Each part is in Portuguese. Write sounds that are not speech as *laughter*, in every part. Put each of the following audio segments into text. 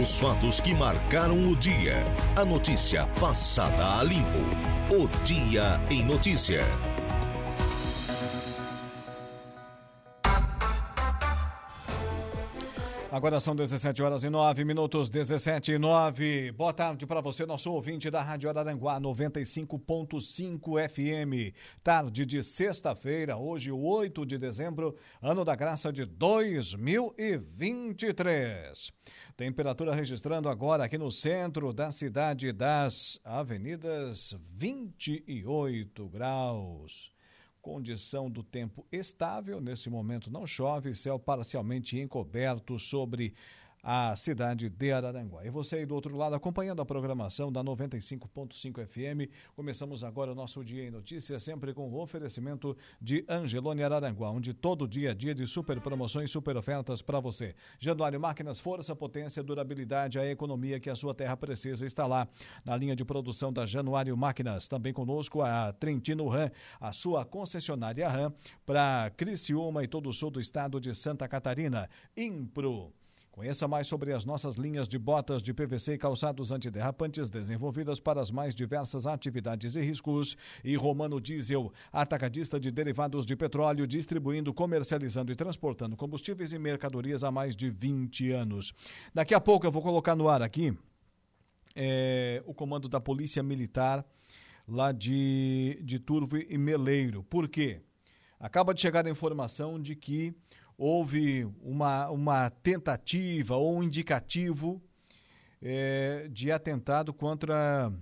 Os fatos que marcaram o dia. A notícia passada a limpo. O Dia em Notícia. Agora são 17 horas e 9 minutos, 17 e 9. Boa tarde para você, nosso ouvinte da Rádio Araranguá 95.5 FM. Tarde de sexta-feira, hoje, 8 de dezembro, ano da graça de 2023. Temperatura registrando agora aqui no centro da cidade das avenidas 28 graus. Condição do tempo estável, nesse momento não chove, céu parcialmente encoberto sobre a cidade de Araranguá. E você aí do outro lado acompanhando a programação da 95.5 FM. Começamos agora o nosso Dia em Notícias, sempre com o oferecimento de Angelone Araranguá, onde todo dia é dia de super promoções, super ofertas para você. Januário Máquinas, força, potência, durabilidade, a economia que a sua terra precisa está lá na linha de produção da Januário Máquinas. Também conosco a Trentino Ram, a sua concessionária Ram para Criciúma e todo o sul do estado de Santa Catarina. Impro Conheça mais sobre as nossas linhas de botas de PVC e calçados antiderrapantes desenvolvidas para as mais diversas atividades e riscos. E Romano Diesel, atacadista de derivados de petróleo, distribuindo, comercializando e transportando combustíveis e mercadorias há mais de 20 anos. Daqui a pouco eu vou colocar no ar aqui é, o comando da Polícia Militar lá de, de Turvo e Meleiro. Por quê? Acaba de chegar a informação de que houve uma, uma tentativa ou um indicativo é, de atentado contra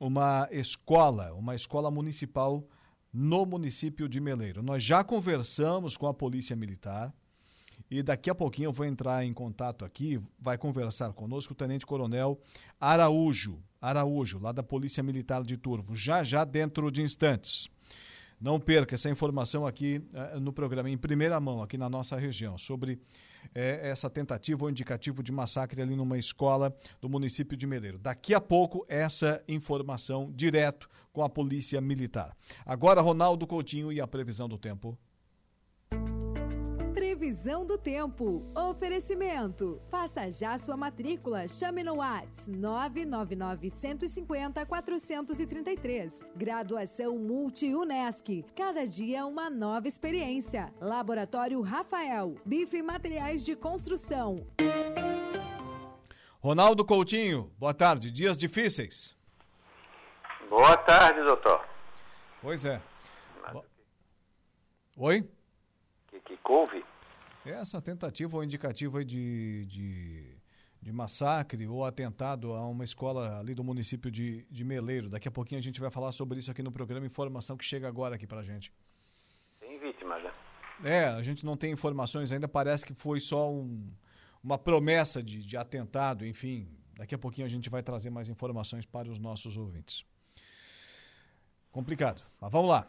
uma escola, uma escola municipal no município de Meleiro. Nós já conversamos com a Polícia Militar e daqui a pouquinho eu vou entrar em contato aqui, vai conversar conosco o Tenente Coronel Araújo, Araújo, lá da Polícia Militar de Turvo, já já dentro de instantes. Não perca essa informação aqui eh, no programa, em primeira mão, aqui na nossa região, sobre eh, essa tentativa ou indicativo de massacre ali numa escola do município de Meleiro. Daqui a pouco, essa informação direto com a Polícia Militar. Agora, Ronaldo Coutinho e a previsão do tempo. Previsão do tempo. Oferecimento. Faça já sua matrícula. Chame no Whats 999 150 433. Graduação Multi-UNESC. Cada dia uma nova experiência. Laboratório Rafael. Bife e materiais de construção. Ronaldo Coutinho, boa tarde. Dias difíceis. Boa tarde, doutor. Pois é. Oi? Que, que couve? Essa tentativa ou indicativo de, de, de, massacre ou atentado a uma escola ali do município de, de Meleiro. Daqui a pouquinho a gente vai falar sobre isso aqui no programa. Informação que chega agora aqui pra gente. Tem vítimas, né? É, a gente não tem informações ainda. Parece que foi só um, uma promessa de, de atentado, enfim. Daqui a pouquinho a gente vai trazer mais informações para os nossos ouvintes. Complicado. Mas vamos lá.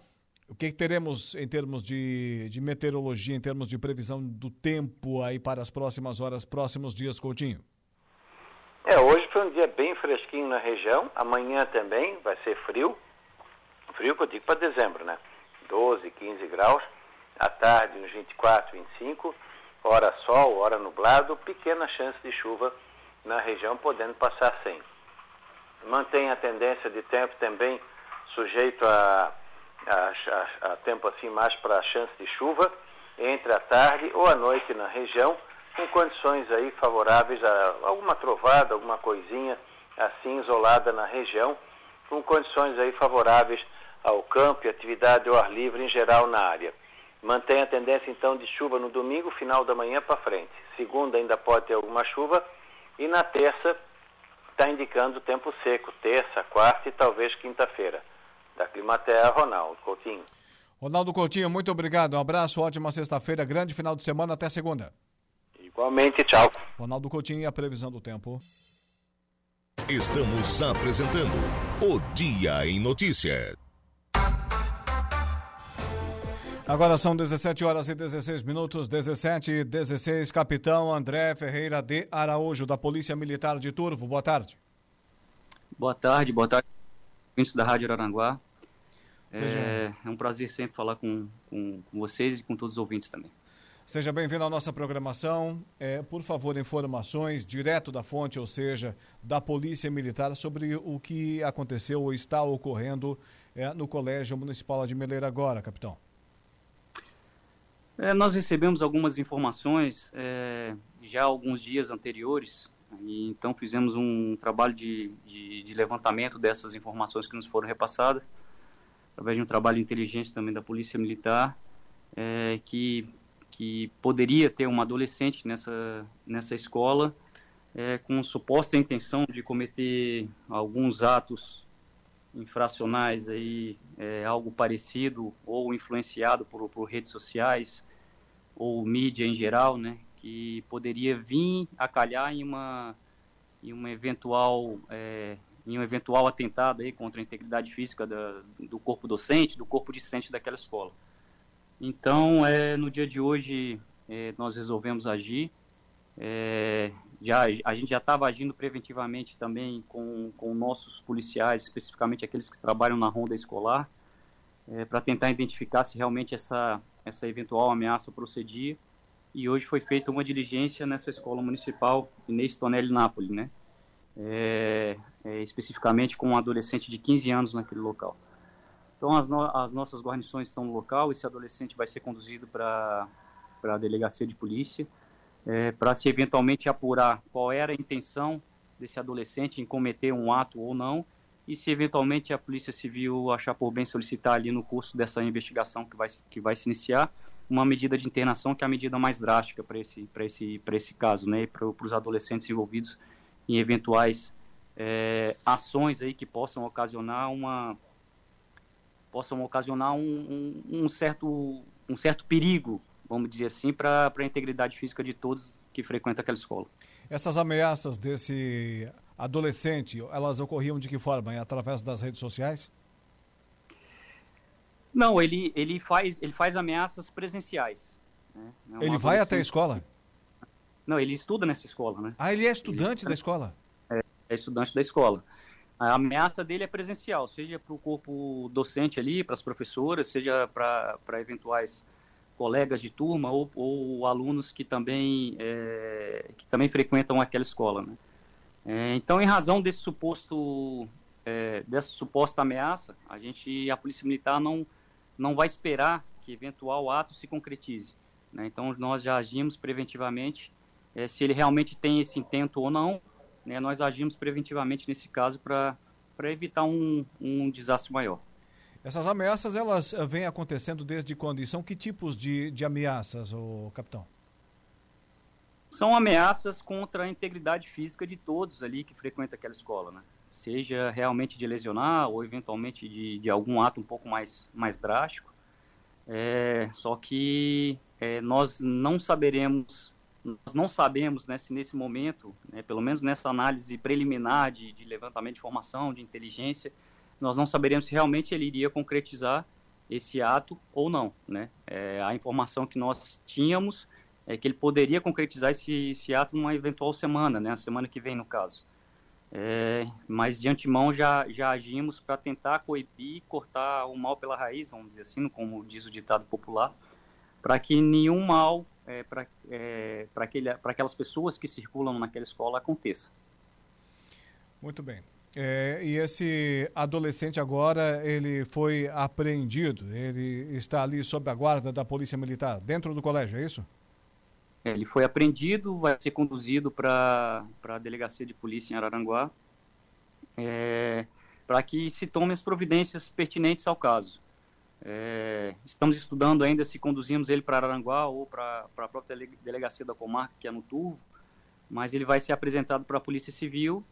O que, que, teremos em termos de, de meteorologia, em termos de previsão do tempo aí para as próximas horas, próximos dias, Coutinho? É, hoje foi um dia bem fresquinho na região, amanhã também vai ser frio, frio que eu digo para dezembro, né? 12, 15 graus, à tarde nos 24, 25, hora sol, hora nublado, pequena chance de chuva na região, podendo passar sem. Mantém a tendência de tempo também sujeito a a, a, a tempo assim mais para a chance de chuva entre a tarde ou a noite na região, com condições aí favoráveis a alguma trovada, alguma coisinha assim isolada na região, com condições aí favoráveis ao campo e atividade ao ar livre em geral na área. Mantém a tendência então de chuva no domingo, final da manhã para frente. Segunda ainda pode ter alguma chuva e na terça está indicando tempo seco, terça, quarta e talvez quinta-feira da Climaterra, Ronaldo Coutinho. Ronaldo Coutinho, muito obrigado. Um abraço, ótima sexta-feira, grande final de semana, até segunda. Igualmente, tchau. Ronaldo Coutinho e a previsão do tempo. Estamos apresentando o Dia em Notícia. Agora são 17 horas e 16 minutos, 17 e 16. Capitão André Ferreira de Araújo, da Polícia Militar de Turvo. Boa tarde. Boa tarde, boa tarde ouvintes da Rádio Araranguá. É, é, um prazer sempre falar com, com, com, vocês e com todos os ouvintes também. Seja bem-vindo à nossa programação. É, por favor, informações direto da fonte, ou seja, da Polícia Militar, sobre o que aconteceu ou está ocorrendo é, no Colégio Municipal de Meleira agora, capitão. É, nós recebemos algumas informações é, já alguns dias anteriores, e então fizemos um trabalho de, de, de, levantamento dessas informações que nos foram repassadas, através de um trabalho de inteligência também da Polícia Militar, é, que que poderia ter uma adolescente nessa, nessa escola é, com suposta intenção de cometer alguns atos infracionais aí, é, algo parecido ou influenciado por, por redes sociais ou mídia em geral, né, que poderia vir a calhar em uma em uma eventual é, em um eventual atentado aí contra a integridade física da, do corpo docente, do corpo discente daquela escola. Então, é, no dia de hoje, é, nós resolvemos agir. É, já, a gente já estava agindo preventivamente também com, com nossos policiais, especificamente aqueles que trabalham na ronda escolar, é, para tentar identificar se realmente essa, essa eventual ameaça procedia. E hoje foi feita uma diligência nessa escola municipal, Inês Tonelli Napoli, né? É, é, especificamente com um adolescente de 15 anos naquele local. Então, as, no, as nossas guarnições estão no local. Esse adolescente vai ser conduzido para a delegacia de polícia é, para se eventualmente apurar qual era a intenção desse adolescente em cometer um ato ou não e se eventualmente a Polícia Civil achar por bem solicitar ali no curso dessa investigação que vai, que vai se iniciar uma medida de internação que é a medida mais drástica para esse, esse, esse caso, né, para os adolescentes envolvidos em eventuais é, ações aí que possam ocasionar uma possam ocasionar um, um, um certo, um certo perigo, vamos dizer assim, para a integridade física de todos que frequentam aquela escola. Essas ameaças desse adolescente, elas ocorriam de que forma? Através das redes sociais? Não, ele, ele, faz, ele faz ameaças presenciais. Né? É ele vai até a escola? Não, ele estuda nessa escola, né? Ah, ele é estudante ele da escola? É, é estudante da escola. A ameaça dele é presencial, seja para o corpo docente ali, para as professoras, seja para eventuais colegas de turma ou, ou alunos que também, é, que também frequentam aquela escola. Né? É, então, em razão desse suposto, é, dessa suposta ameaça, a gente, a Polícia Militar não, não vai esperar que eventual ato se concretize. Né? Então, nós já agimos preventivamente, é, se ele realmente tem esse intento ou não, né, nós agimos preventivamente nesse caso para evitar um, um desastre maior. Essas ameaças, elas eh, vêm acontecendo desde quando? E são que tipos de, de ameaças, o capitão? São ameaças contra a integridade física de todos ali que frequentam aquela escola, né? Seja realmente de lesionar ou eventualmente de, de algum ato um pouco mais, mais drástico. É, só que é, nós não saberemos nós não sabemos né, se nesse momento, né, pelo menos nessa análise preliminar de, de, levantamento de informação, de inteligência, nós não saberemos se realmente ele iria concretizar esse ato ou não. Né? É, a informação que nós tínhamos é que ele poderia concretizar esse, esse ato numa eventual semana, né, a semana que vem no caso. É, mas de antemão já, já agimos para tentar coibir, cortar o mal pela raiz, vamos dizer assim, como diz o ditado popular, para que nenhum mal é, para é, aquelas pessoas que circulam naquela escola aconteça. Muito bem. É, e esse adolescente agora, ele foi apreendido, ele está ali sob a guarda da Polícia Militar, dentro do colégio, é isso? É, ele foi apreendido, vai ser conduzido para a delegacia de polícia em Araranguá, é, para que se tomem as providências pertinentes ao caso. É, estamos estudando ainda se conduzimos ele para Aranguá ou para a própria delegacia da comarca, que é no Turvo, mas ele vai ser apresentado para a Polícia Civil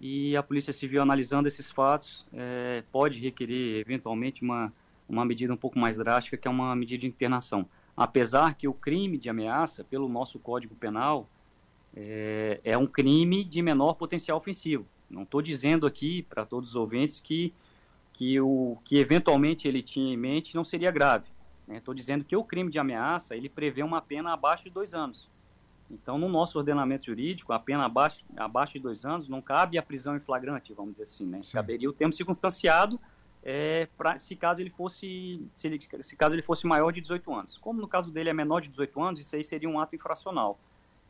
e a Polícia Civil, analisando esses fatos, é, pode requerer eventualmente uma, uma medida um pouco mais drástica, que é uma medida de internação. Apesar que o crime de ameaça, pelo nosso Código Penal, é, é um crime de menor potencial ofensivo. Não estou dizendo aqui para todos os ouvintes que que o que eventualmente ele tinha em mente não seria grave. Estou né? dizendo que o crime de ameaça ele prevê uma pena abaixo de dois anos. Então, no nosso ordenamento jurídico, a pena abaixo, abaixo de dois anos não cabe a prisão em flagrante, vamos dizer assim, né? Caberia o termo circunstanciado é, pra, se caso ele fosse se, ele, se caso ele fosse maior de 18 anos. Como no caso dele é menor de 18 anos, isso aí seria um ato infracional.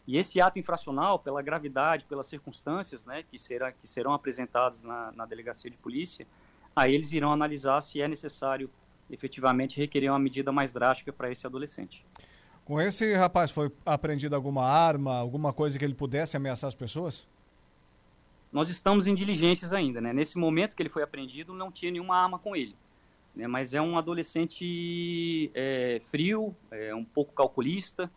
E esse ato infracional, pela gravidade, pelas circunstâncias né, que, será, que serão apresentadas na, na delegacia de polícia, aí eles irão analisar se é necessário efetivamente requerer uma medida mais drástica para esse adolescente. Com esse rapaz foi apreendida alguma arma, alguma coisa que ele pudesse ameaçar as pessoas? Nós estamos em diligências ainda, né? Nesse momento que ele foi apreendido, não tinha nenhuma arma com ele. Né? Mas é um adolescente é, frio, é, um pouco calculista,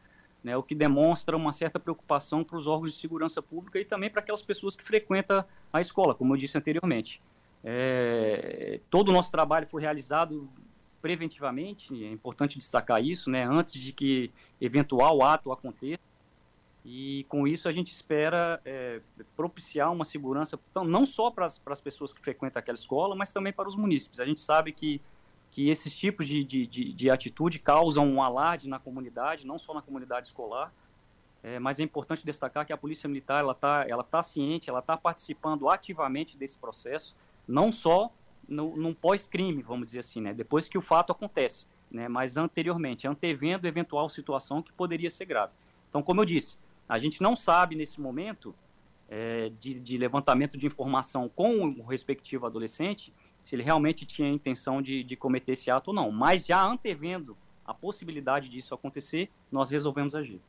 né? o que demonstra uma certa preocupação para os órgãos de segurança pública e também para aquelas pessoas que frequentam a escola, como eu disse anteriormente. É, todo o nosso trabalho foi realizado preventivamente, é importante destacar isso, né? antes de que eventual ato aconteça e com isso a gente espera é, propiciar uma segurança, então, não só para as pessoas que frequentam aquela escola, mas também para os munícipes. A gente sabe que, que esses tipos de, de, de, de atitude causam um alarde na comunidade, não só na comunidade escolar, é, mas é importante destacar que a Polícia Militar ela está ela tá ciente, ela está participando ativamente desse processo, não só no, num pós-crime, vamos dizer assim, né, depois que o fato acontece, né, mas anteriormente, antevendo eventual situação que poderia ser grave. Então, como eu disse, a gente não sabe nesse momento é, de, de, levantamento de informação com o respectivo adolescente se ele realmente tinha a intenção de, de cometer esse ato ou não. Mas já antevendo a possibilidade disso acontecer, nós resolvemos agir.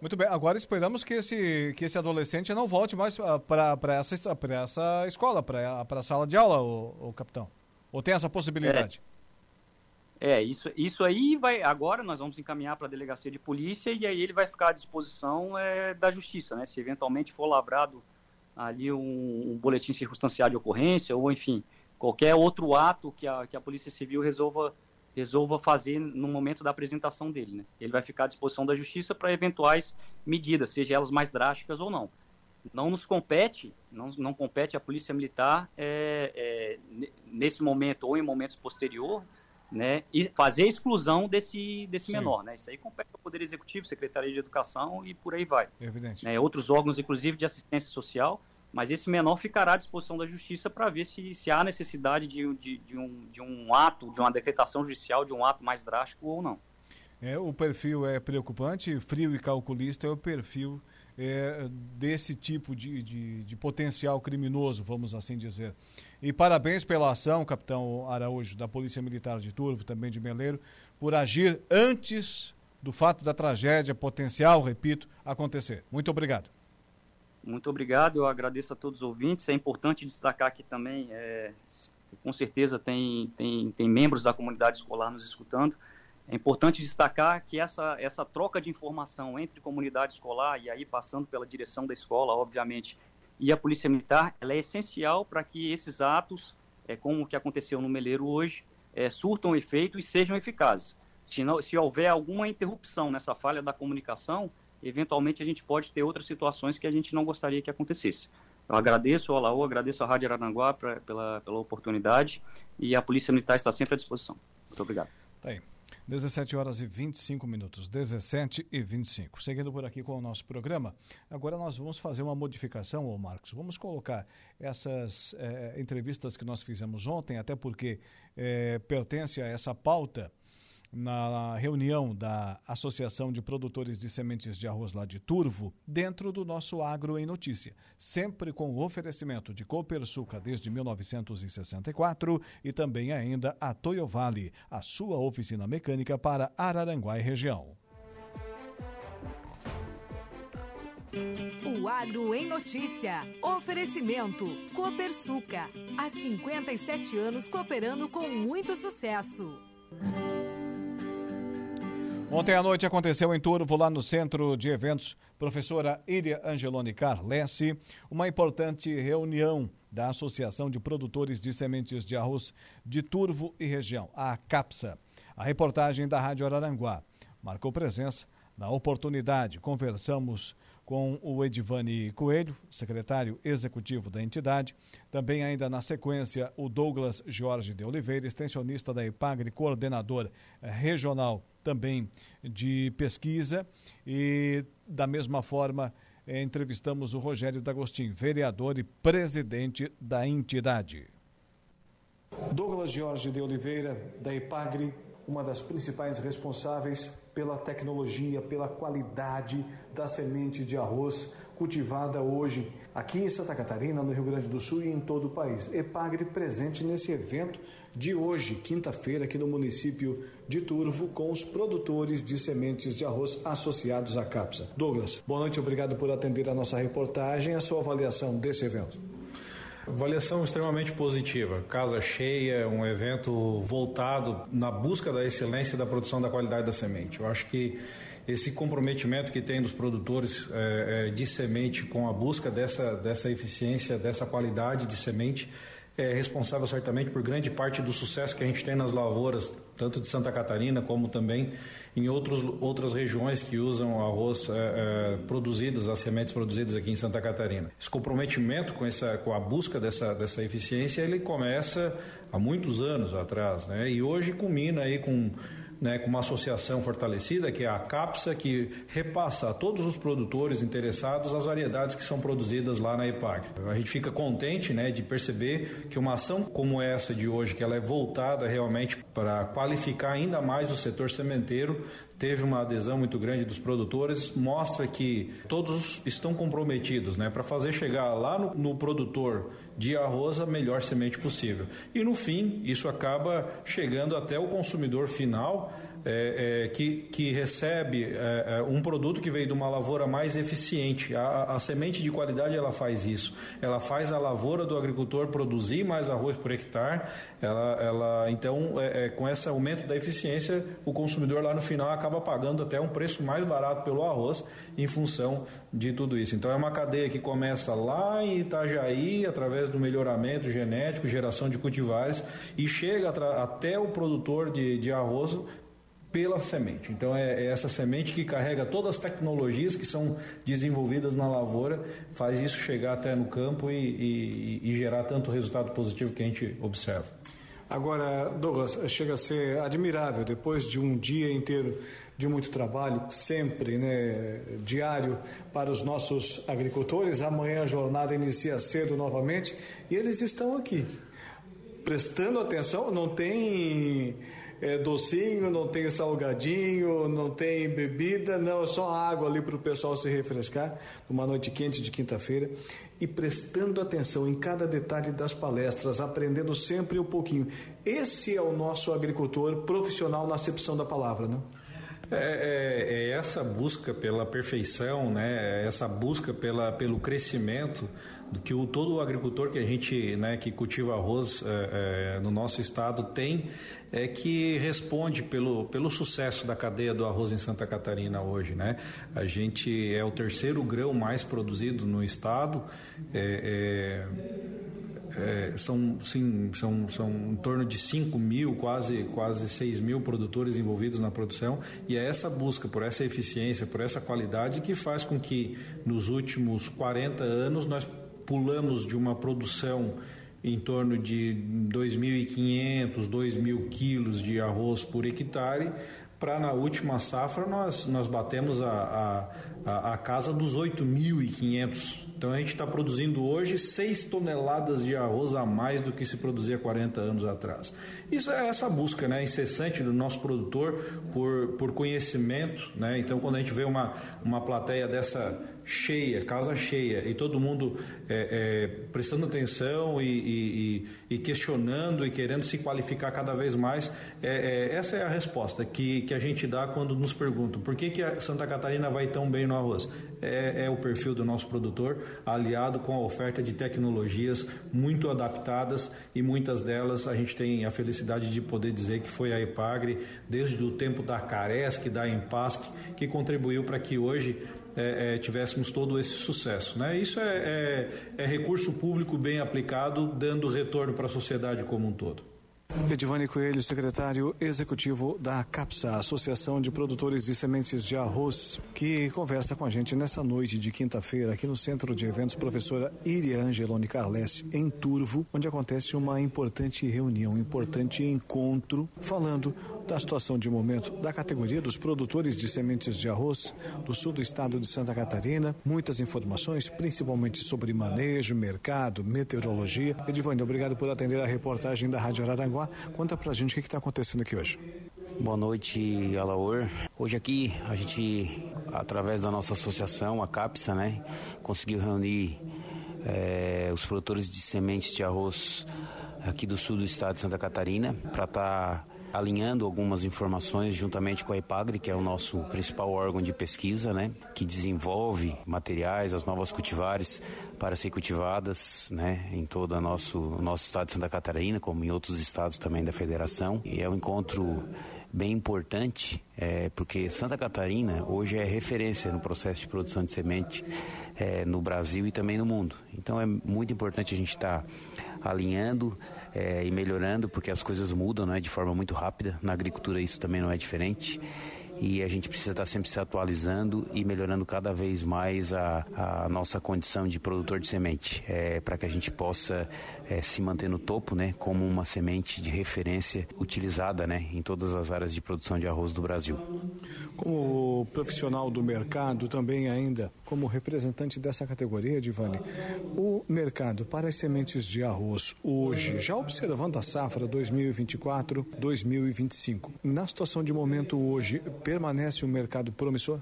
Muito bem, agora esperamos que esse, que esse adolescente não volte mais para essa, essa escola, para a sala de aula, o, o capitão. Ou tem essa possibilidade? É. É, isso, isso aí vai. Agora nós vamos encaminhar para a delegacia de polícia e aí ele vai ficar à disposição é, da justiça, né? Se eventualmente for lavrado ali um, um, boletim circunstancial de ocorrência ou, enfim, qualquer outro ato que a, que a Polícia Civil resolva, resolva fazer no momento da apresentação dele, né? Ele vai ficar à disposição da justiça para eventuais medidas, seja elas mais drásticas ou não. Não nos compete, não, não compete à Polícia Militar é, é, nesse momento ou em momentos posteriores né, e fazer a exclusão desse, desse menor. Né? Isso aí compete ao Poder Executivo, Secretaria de Educação e por aí vai. Evidente. Né? Outros órgãos, inclusive, de assistência social, mas esse menor ficará à disposição da Justiça para ver se, se há necessidade de, de, de, um, de um ato, de uma decretação judicial, de um ato mais drástico ou não. É, o perfil é preocupante, frio e calculista é o perfil é, desse tipo de, de, de, potencial criminoso, vamos assim dizer. E parabéns pela ação, capitão Araújo, da Polícia Militar de Turvo, também de Meleiro, por agir antes do fato da tragédia potencial, repito, acontecer. Muito obrigado. Muito obrigado, eu agradeço a todos os ouvintes. É importante destacar aqui também, é, com certeza tem, tem, tem membros da comunidade escolar nos escutando. É importante destacar que essa, essa troca de informação entre comunidade escolar e aí passando pela direção da escola, obviamente, e a Polícia Militar, ela é essencial para que esses atos, é, como o que aconteceu no Meleiro hoje, é, surtam efeito e sejam eficazes. Se, não, se houver alguma interrupção nessa falha da comunicação, eventualmente a gente pode ter outras situações que a gente não gostaria que acontecesse. Eu agradeço ao Alaô, agradeço à Rádio Aranguá pra, pela, pela oportunidade e a Polícia Militar está sempre à disposição. Muito obrigado. Tá aí. 17 horas e 25 minutos, 17 e 25. Seguindo por aqui com o nosso programa, agora nós vamos fazer uma modificação, ô Marcos. Vamos colocar essas é, entrevistas que nós fizemos ontem, até porque é, pertence a essa pauta na reunião da Associação de Produtores de Sementes de Arroz lá de Turvo, dentro do nosso Agro em Notícia, sempre com o oferecimento de Copersuca desde 1964 e também ainda a Toyo Vale, a sua oficina mecânica para Araranguá e região. O Agro em Notícia. Oferecimento Copersuca. Há 57 anos cooperando com muito sucesso. Ontem à noite aconteceu em Turvo, lá no centro de eventos, professora Iria Angeloni Carlessi, uma importante reunião da Associação de Produtores de Sementes de Arroz de Turvo e região, a CAPSA. A reportagem da Rádio Araranguá marcou presença na oportunidade. Conversamos com o Edivane Coelho, secretário executivo da entidade. Também, ainda na sequência, o Douglas Jorge de Oliveira, extensionista da IPAGRE, coordenador regional também de pesquisa. E, da mesma forma, eh, entrevistamos o Rogério D'Agostin, vereador e presidente da entidade. Douglas Jorge de Oliveira, da Epagre, uma das principais responsáveis pela tecnologia, pela qualidade da semente de arroz cultivada hoje aqui em Santa Catarina, no Rio Grande do Sul e em todo o país. Epagre presente nesse evento de hoje, quinta-feira, aqui no município de Turvo, com os produtores de sementes de arroz associados à CAPSA. Douglas, boa noite, obrigado por atender a nossa reportagem, a sua avaliação desse evento. Avaliação extremamente positiva. Casa cheia, um evento voltado na busca da excelência da produção da qualidade da semente. Eu acho que esse comprometimento que tem dos produtores é, é, de semente com a busca dessa, dessa eficiência, dessa qualidade de semente, é responsável certamente por grande parte do sucesso que a gente tem nas lavouras, tanto de Santa Catarina como também em outros, outras regiões que usam arroz é, é, produzidos, as sementes produzidas aqui em Santa Catarina. Esse comprometimento com, essa, com a busca dessa, dessa eficiência, ele começa há muitos anos atrás, né? E hoje culmina aí com né, com uma associação fortalecida, que é a CAPSA, que repassa a todos os produtores interessados as variedades que são produzidas lá na EPAG. A gente fica contente né, de perceber que uma ação como essa de hoje, que ela é voltada realmente para qualificar ainda mais o setor sementeiro, teve uma adesão muito grande dos produtores, mostra que todos estão comprometidos né, para fazer chegar lá no, no, produtor de arroz a melhor semente possível. E no fim, isso acaba chegando até o consumidor final é, é, que, que recebe é, é, um produto que veio de uma lavoura mais eficiente. A, a, semente de qualidade ela faz isso. Ela faz a lavoura do agricultor produzir mais arroz por hectare. Ela, ela então, é, é, com esse aumento da eficiência, o consumidor lá no final acaba pagando até um preço mais barato pelo arroz em função de tudo isso. Então é uma cadeia que começa lá em Itajaí, através do melhoramento genético, geração de cultivares, e chega até o produtor de, de arroz pela semente. Então é, é, essa semente que carrega todas as tecnologias que são desenvolvidas na lavoura, faz isso chegar até no campo e, e, e gerar tanto resultado positivo que a gente observa. Agora, Douglas, chega a ser admirável depois de um dia inteiro de muito trabalho, sempre, né, diário para os nossos agricultores. Amanhã a jornada inicia cedo novamente e eles estão aqui prestando atenção. Não tem é, docinho, não tem salgadinho, não tem bebida, não, é só água ali para o pessoal se refrescar numa noite quente de quinta-feira e prestando atenção em cada detalhe das palestras, aprendendo sempre um pouquinho. Esse é o nosso agricultor profissional na acepção da palavra, né? É, é, é, essa busca pela perfeição, né? É essa busca pela, pelo crescimento que o, todo o agricultor que a gente, né, que cultiva arroz é, é, no nosso estado tem, é que responde pelo, pelo sucesso da cadeia do arroz em Santa Catarina hoje, né? A gente é o terceiro grão mais produzido no estado, é, é, são, sim, são, são em torno de 5 mil, quase, quase 6 mil produtores envolvidos na produção, e é essa busca por essa eficiência, por essa qualidade que faz com que nos últimos 40 anos nós pulamos de uma produção em torno de 2.500, 2.000 quilos de arroz por hectare, para na última safra nós, nós batemos a, a, a casa dos 8.500. Então a gente está produzindo hoje 6 toneladas de arroz a mais do que se produzia 40 anos atrás. Isso é essa busca né, incessante do nosso produtor por, por conhecimento. Né? Então quando a gente vê uma, uma plateia dessa cheia, casa cheia, e todo mundo é, é, prestando atenção e, e, e, questionando e querendo se qualificar cada vez mais, é, é, essa é a resposta que, que a gente dá quando nos perguntam por que, que a Santa Catarina vai tão bem no arroz. É, é o perfil do nosso produtor, aliado com a oferta de tecnologias muito adaptadas e muitas delas a gente tem a felicidade de poder dizer que foi a Epagre, desde o tempo da Caresc, da Empasc, que contribuiu para que hoje é, é, tivéssemos todo esse sucesso. Né? Isso é, é, é recurso público bem aplicado, dando retorno para a sociedade como um todo. Edivane Coelho, secretário executivo da CAPSA, Associação de Produtores de Sementes de Arroz, que conversa com a gente nessa noite de quinta-feira aqui no Centro de Eventos Professora Iria Angeloni Carles, em Turvo, onde acontece uma importante reunião, um importante encontro, falando da situação de momento da categoria dos produtores de sementes de arroz do sul do estado de Santa Catarina. Muitas informações, principalmente sobre manejo, mercado, meteorologia. Edivane, obrigado por atender a reportagem da Rádio Araranguá. Conta pra gente o que está acontecendo aqui hoje. Boa noite, Alaor. Hoje aqui a gente, através da nossa associação, a CAPSA, né, conseguiu reunir é, os produtores de sementes de arroz aqui do sul do estado de Santa Catarina para estar tá alinhando algumas informações juntamente com a Epagre, que é o nosso principal órgão de pesquisa, né, que desenvolve materiais, as novas cultivares para ser cultivadas, né, em todo o nosso nosso estado de Santa Catarina, como em outros estados também da federação. E é um encontro bem importante, é, porque Santa Catarina hoje é referência no processo de produção de semente é, no Brasil e também no mundo. Então é muito importante a gente estar tá alinhando é, e melhorando, porque as coisas mudam né, de forma muito rápida. Na agricultura isso também não é diferente e a gente precisa estar sempre se atualizando e melhorando cada vez mais a, a nossa condição de produtor de semente, é, para que a gente possa é, se manter no topo, né, como uma semente de referência utilizada, né, em todas as áreas de produção de arroz do Brasil. Como profissional do mercado, também ainda como representante dessa categoria, Divani, o mercado para as sementes de arroz hoje, já observando a safra 2024-2025, na situação de momento hoje, permanece um mercado promissor?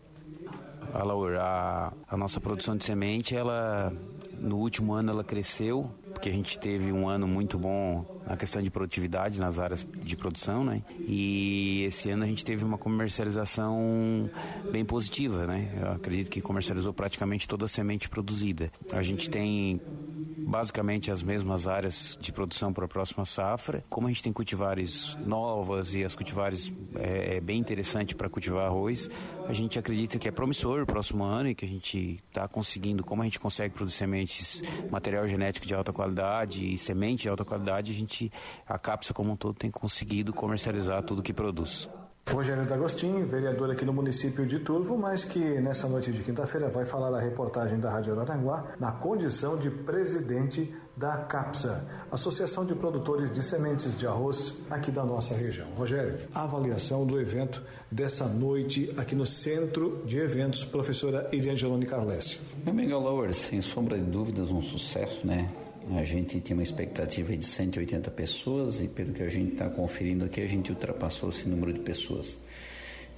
A a, a nossa produção de semente, ela no último ano ela cresceu, porque a gente teve um ano muito bom na questão de produtividade nas áreas de produção, né? E esse ano a gente teve uma comercialização bem positiva, né? Eu acredito que comercializou praticamente toda a semente produzida. A gente tem basicamente as mesmas áreas de produção para a próxima safra. Como a gente tem cultivares novas e as cultivares é, é bem interessante para cultivar arroz, a gente acredita que é promissor o próximo ano e que a gente está conseguindo, como a gente consegue produzir sementes, material genético de alta qualidade e semente de alta qualidade, a gente, a CAPSA como um todo, tem conseguido comercializar tudo que produz. Rogério D'Agostinho, vereador aqui no município de Turvo, mas que nessa noite de quinta-feira vai falar a reportagem da Rádio Araranguá na condição de presidente da CAPSA, Associação de Produtores de Sementes de Arroz aqui da nossa região. Rogério, a avaliação do evento dessa noite aqui no Centro de Eventos, professora Iriangelone Carlessi. Meu amigo Laura, sem sombra de dúvidas, um sucesso, né? A gente tinha uma expectativa de 180 pessoas e pelo que a gente está conferindo aqui, a gente ultrapassou esse número de pessoas.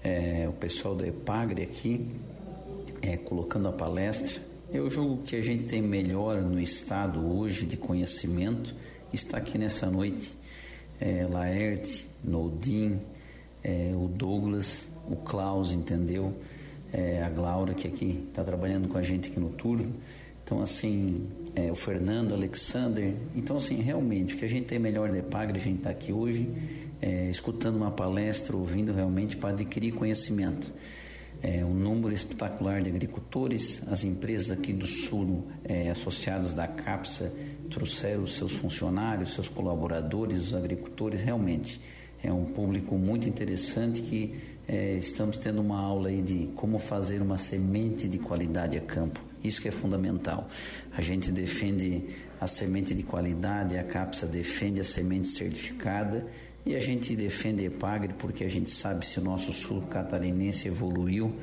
É, o pessoal da Epagre aqui, é, colocando a palestra, eu julgo que a gente tem melhor no estado hoje de conhecimento, está aqui nessa noite. É, Laerte, Nodin, é, o Douglas, o Klaus, entendeu? É, a Glaura, que aqui está trabalhando com a gente aqui no turno. Então, assim, é, o Fernando, Alexander. Então, assim, realmente, o que a gente tem melhor de Pagre, a gente está aqui hoje, é, escutando uma palestra, ouvindo realmente para adquirir conhecimento. É, um número espetacular de agricultores, as empresas aqui do Sul, é, associadas da CAPSA, trouxeram seus funcionários, seus colaboradores, os agricultores, realmente. É um público muito interessante que é, estamos tendo uma aula aí de como fazer uma semente de qualidade a campo. Isso que é fundamental. A gente defende a semente de qualidade, a CAPSA defende a semente certificada e a gente defende a EPAGRE porque a gente sabe se o nosso sul catarinense evoluiu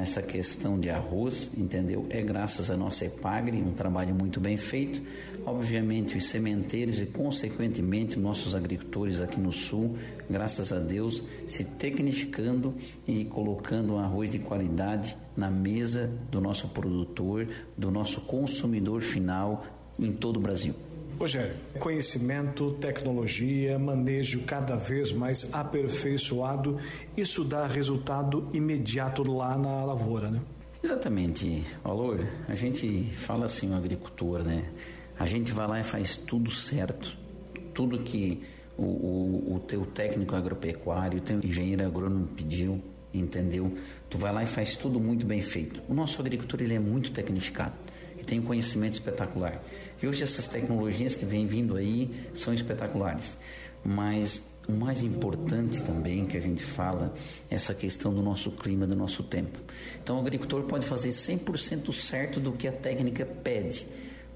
nessa questão de arroz, entendeu? É graças à nossa EPAGRE, um trabalho muito bem feito. Obviamente, os sementeiros e, consequentemente, nossos agricultores aqui no Sul, graças a Deus, se tecnificando e colocando um arroz de qualidade na mesa do nosso produtor, do nosso consumidor final em todo o Brasil. Rogério, conhecimento, tecnologia, manejo cada vez mais aperfeiçoado, isso dá resultado imediato lá na lavoura, né? Exatamente, Valor. A gente fala assim, o agricultor, né? A gente vai lá e faz tudo certo. Tudo que o, o, o teu técnico agropecuário, o teu engenheiro agrônomo pediu, entendeu? Tu vai lá e faz tudo muito bem feito. O nosso agricultor, ele é muito tecnificado e tem um conhecimento espetacular. E hoje essas tecnologias que vêm vindo aí são espetaculares. Mas o mais importante também que a gente fala é essa questão do nosso clima, do nosso tempo. Então o agricultor pode fazer 100% certo do que a técnica pede,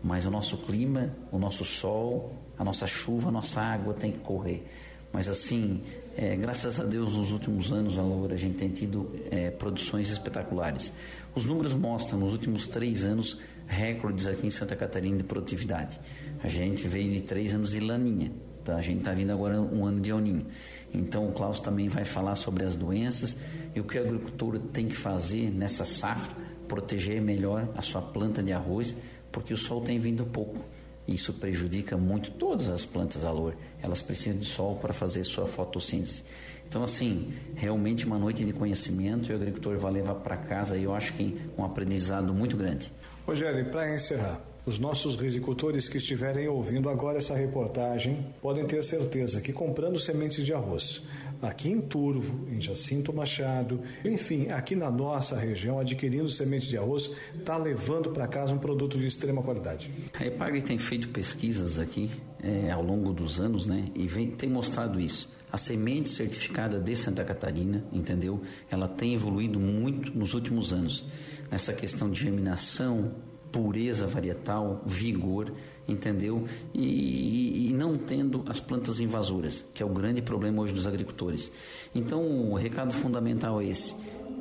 mas o nosso clima, o nosso sol, a nossa chuva, a nossa água tem que correr. Mas assim, É, graças a Deus, nos últimos anos, a gente tem tido é, produções espetaculares. Os números mostram, nos últimos três anos, recordes aqui em Santa Catarina de produtividade. A gente veio de três anos de laninha, tá? a gente está vindo agora um ano de oninho. Então, o Klaus também vai falar sobre as doenças e o que o agricultor tem que fazer nessa safra, proteger melhor a sua planta de arroz, porque o sol tem vindo pouco. Isso prejudica muito todas as plantas aloe. Elas precisam de sol para fazer sua fotossíntese. Então, assim, realmente uma noite de conhecimento e o agricultor vai levar para casa, eu acho que um aprendizado muito grande. Rogério, para encerrar, os nossos risicultores que estiverem ouvindo agora essa reportagem podem ter certeza que comprando sementes de arroz aqui em Turvo, em Jacinto Machado, enfim, aqui na nossa região, adquirindo sementes de arroz, está levando para casa um produto de extrema qualidade. A EPAGRE tem feito pesquisas aqui é, ao longo dos anos, né, e vem, tem mostrado isso. A semente certificada de Santa Catarina, entendeu? Ela tem evoluído muito nos últimos anos. Nessa questão de germinação, pureza varietal, vigor, entendeu? E, e, não tendo as plantas invasoras, que é o grande problema hoje dos agricultores. Então, o recado fundamental é esse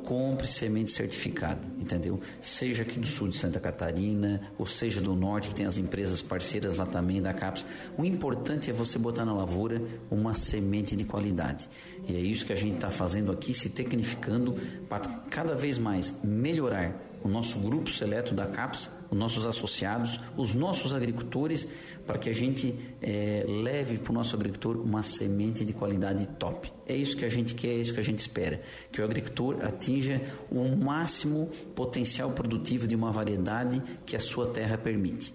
compre semente certificada, entendeu? Seja aqui do sul de Santa Catarina, ou seja do norte, que tem as empresas parceiras lá também da CAPES. O importante é você botar na lavoura uma semente de qualidade. E é isso que a gente está fazendo aqui, se tecnificando para cada vez mais melhorar o nosso grupo seleto da CAPES, os nossos associados, os nossos agricultores, para que a gente é, leve para o nosso agricultor uma semente de qualidade top. É isso que a gente quer, é isso que a gente espera, que o agricultor atinja o máximo potencial produtivo de uma variedade que a sua terra permite.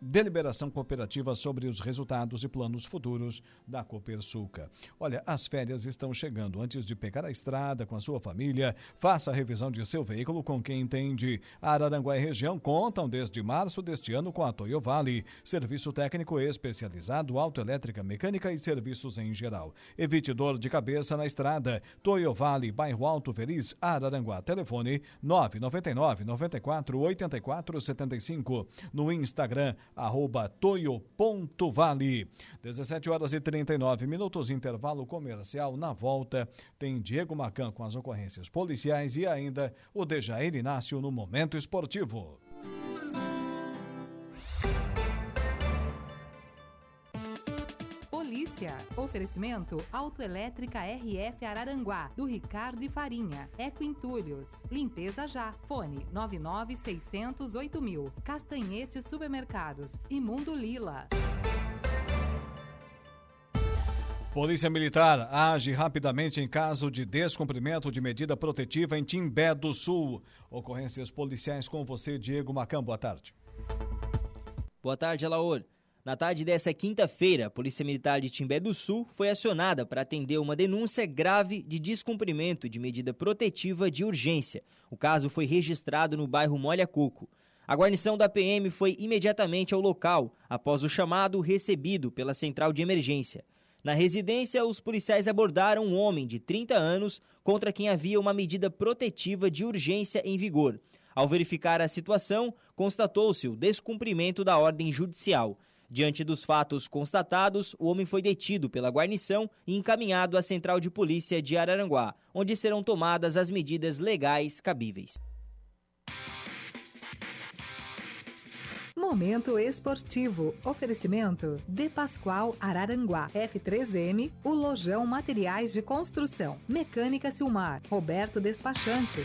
deliberação cooperativa sobre os resultados e planos futuros da Copersuca. Olha, as férias estão chegando. Antes de pegar a estrada com a sua família, faça a revisão de seu veículo com quem entende. Araranguá e região contam desde março deste ano com a Toyo Vale, serviço técnico especializado, autoelétrica, mecânica e serviços em geral. Evite dor de cabeça na estrada. Toyo Vale, bairro Alto Feliz, Araranguá. Telefone 999 94 84 75. No Instagram arroba toio.vale. 17 horas e 39 minutos, intervalo comercial. Na volta, tem Diego Macan com as ocorrências policiais e ainda o Dejair Inácio no Momento Esportivo. Notícia. Oferecimento Autoelétrica RF Araranguá, do Ricardo e Farinha. Eco Entulhos. Limpeza já. Fone 99608 mil. Castanhetes Supermercados. Imundo Lila. Polícia Militar age rapidamente em caso de descumprimento de medida protetiva em Timbé do Sul. Ocorrências policiais com você, Diego Macam. Boa tarde. Boa tarde, Alaor. Na tarde dessa quinta-feira, a Polícia Militar de Timbé do Sul foi acionada para atender uma denúncia grave de descumprimento de medida protetiva de urgência. O caso foi registrado no bairro Molha Coco. A guarnição da PM foi imediatamente ao local, após o chamado recebido pela central de emergência. Na residência, os policiais abordaram um homem de 30 anos contra quem havia uma medida protetiva de urgência em vigor. Ao verificar a situação, constatou-se o descumprimento da ordem judicial. Diante dos fatos constatados, o homem foi detido pela guarnição e encaminhado à Central de Polícia de Araranguá, onde serão tomadas as medidas legais cabíveis. Momento esportivo. Oferecimento De Pascoal Araranguá. F3M, o Lojão Materiais de Construção. Mecânica Silmar. Roberto Despachante.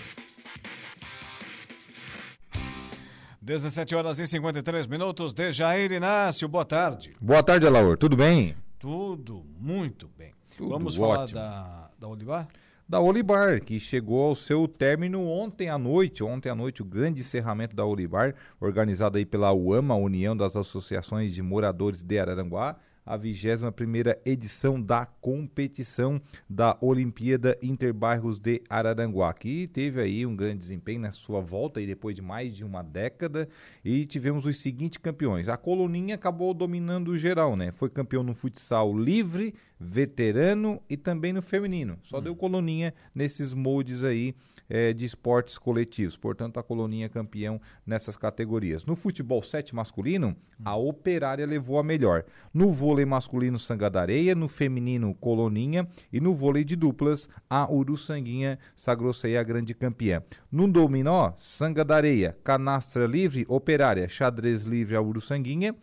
17 horas e 53 minutos. De Jair Inácio, boa tarde. Boa tarde, Alaor. Tudo bem? Tudo muito bem. Tudo Vamos ótimo. falar da, da Olivar? Da Olibar, que chegou ao seu término ontem à noite. Ontem à noite, o grande encerramento da Olibar, organizado aí pela UAMA, União das Associações de Moradores de Araranguá. A 21 primeira edição da competição da Olimpíada Interbairros de Araranguá, que teve aí um grande desempenho na sua volta e depois de mais de uma década e tivemos os seguintes campeões. A Coloninha acabou dominando o geral, né? Foi campeão no futsal livre, veterano e também no feminino. Só hum. deu Coloninha nesses moldes aí é, de esportes coletivos. Portanto, a Coloninha é campeão nessas categorias. No futebol 7 masculino, a Operária levou a melhor. No vôlei masculino, Sangadareia. No feminino, Coloninha. E no vôlei de duplas, a Uruçanguinha sagrou-se aí a grande campeã. No dominó, Sangadareia. Canastra livre, Operária. Xadrez livre, a Uruçanguinha.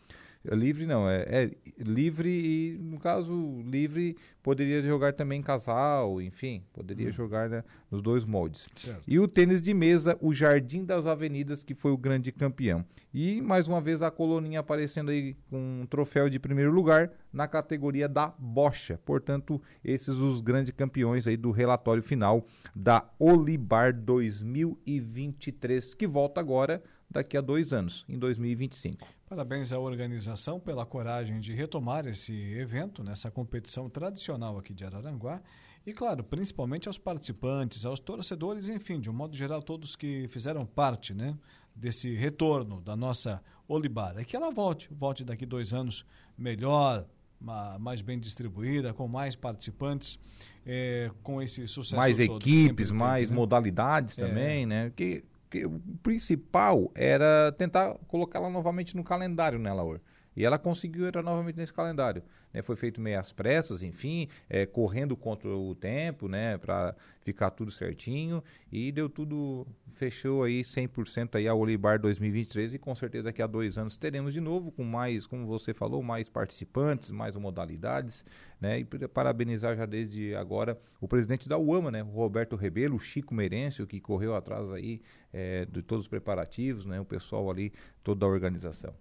Livre não, é, é, livre e, no caso, livre poderia jogar também casal, enfim, poderia hum. jogar né, nos dois moldes. Certo. E o tênis de mesa, o Jardim das Avenidas, que foi o grande campeão. E, mais uma vez, a coloninha aparecendo aí com um troféu de primeiro lugar na categoria da bocha. Portanto, esses os grandes campeões aí do relatório final da Olibar 2023, que volta agora daqui a dois anos, em 2025. Parabéns à organização pela coragem de retomar esse evento, nessa competição tradicional aqui de Araranguá. E, claro, principalmente aos participantes, aos torcedores, enfim, de um modo geral, todos que fizeram parte né, desse retorno da nossa Olibar. É que ela volte, volte daqui dois anos melhor, mais bem distribuída, com mais participantes, é, com esse sucesso Mais todo, equipes, mais teve, né? modalidades é. também, né? Que porque o principal era tentar colocá-la novamente no calendário, né, Laura? E ela conseguiu entrar novamente nesse calendário. Né? Foi feito meio às pressas, enfim, é, correndo contra o tempo, né? Para ficar tudo certinho. E deu tudo, fechou aí 100% aí a Olibar 2023 e com certeza daqui a dois anos teremos de novo com mais, como você falou, mais participantes, mais modalidades, né? E parabenizar já desde agora o presidente da UAMA, né? O Roberto Rebelo, o Chico Merencio, que correu atrás aí é, de todos os preparativos, né? O pessoal ali, toda a organização.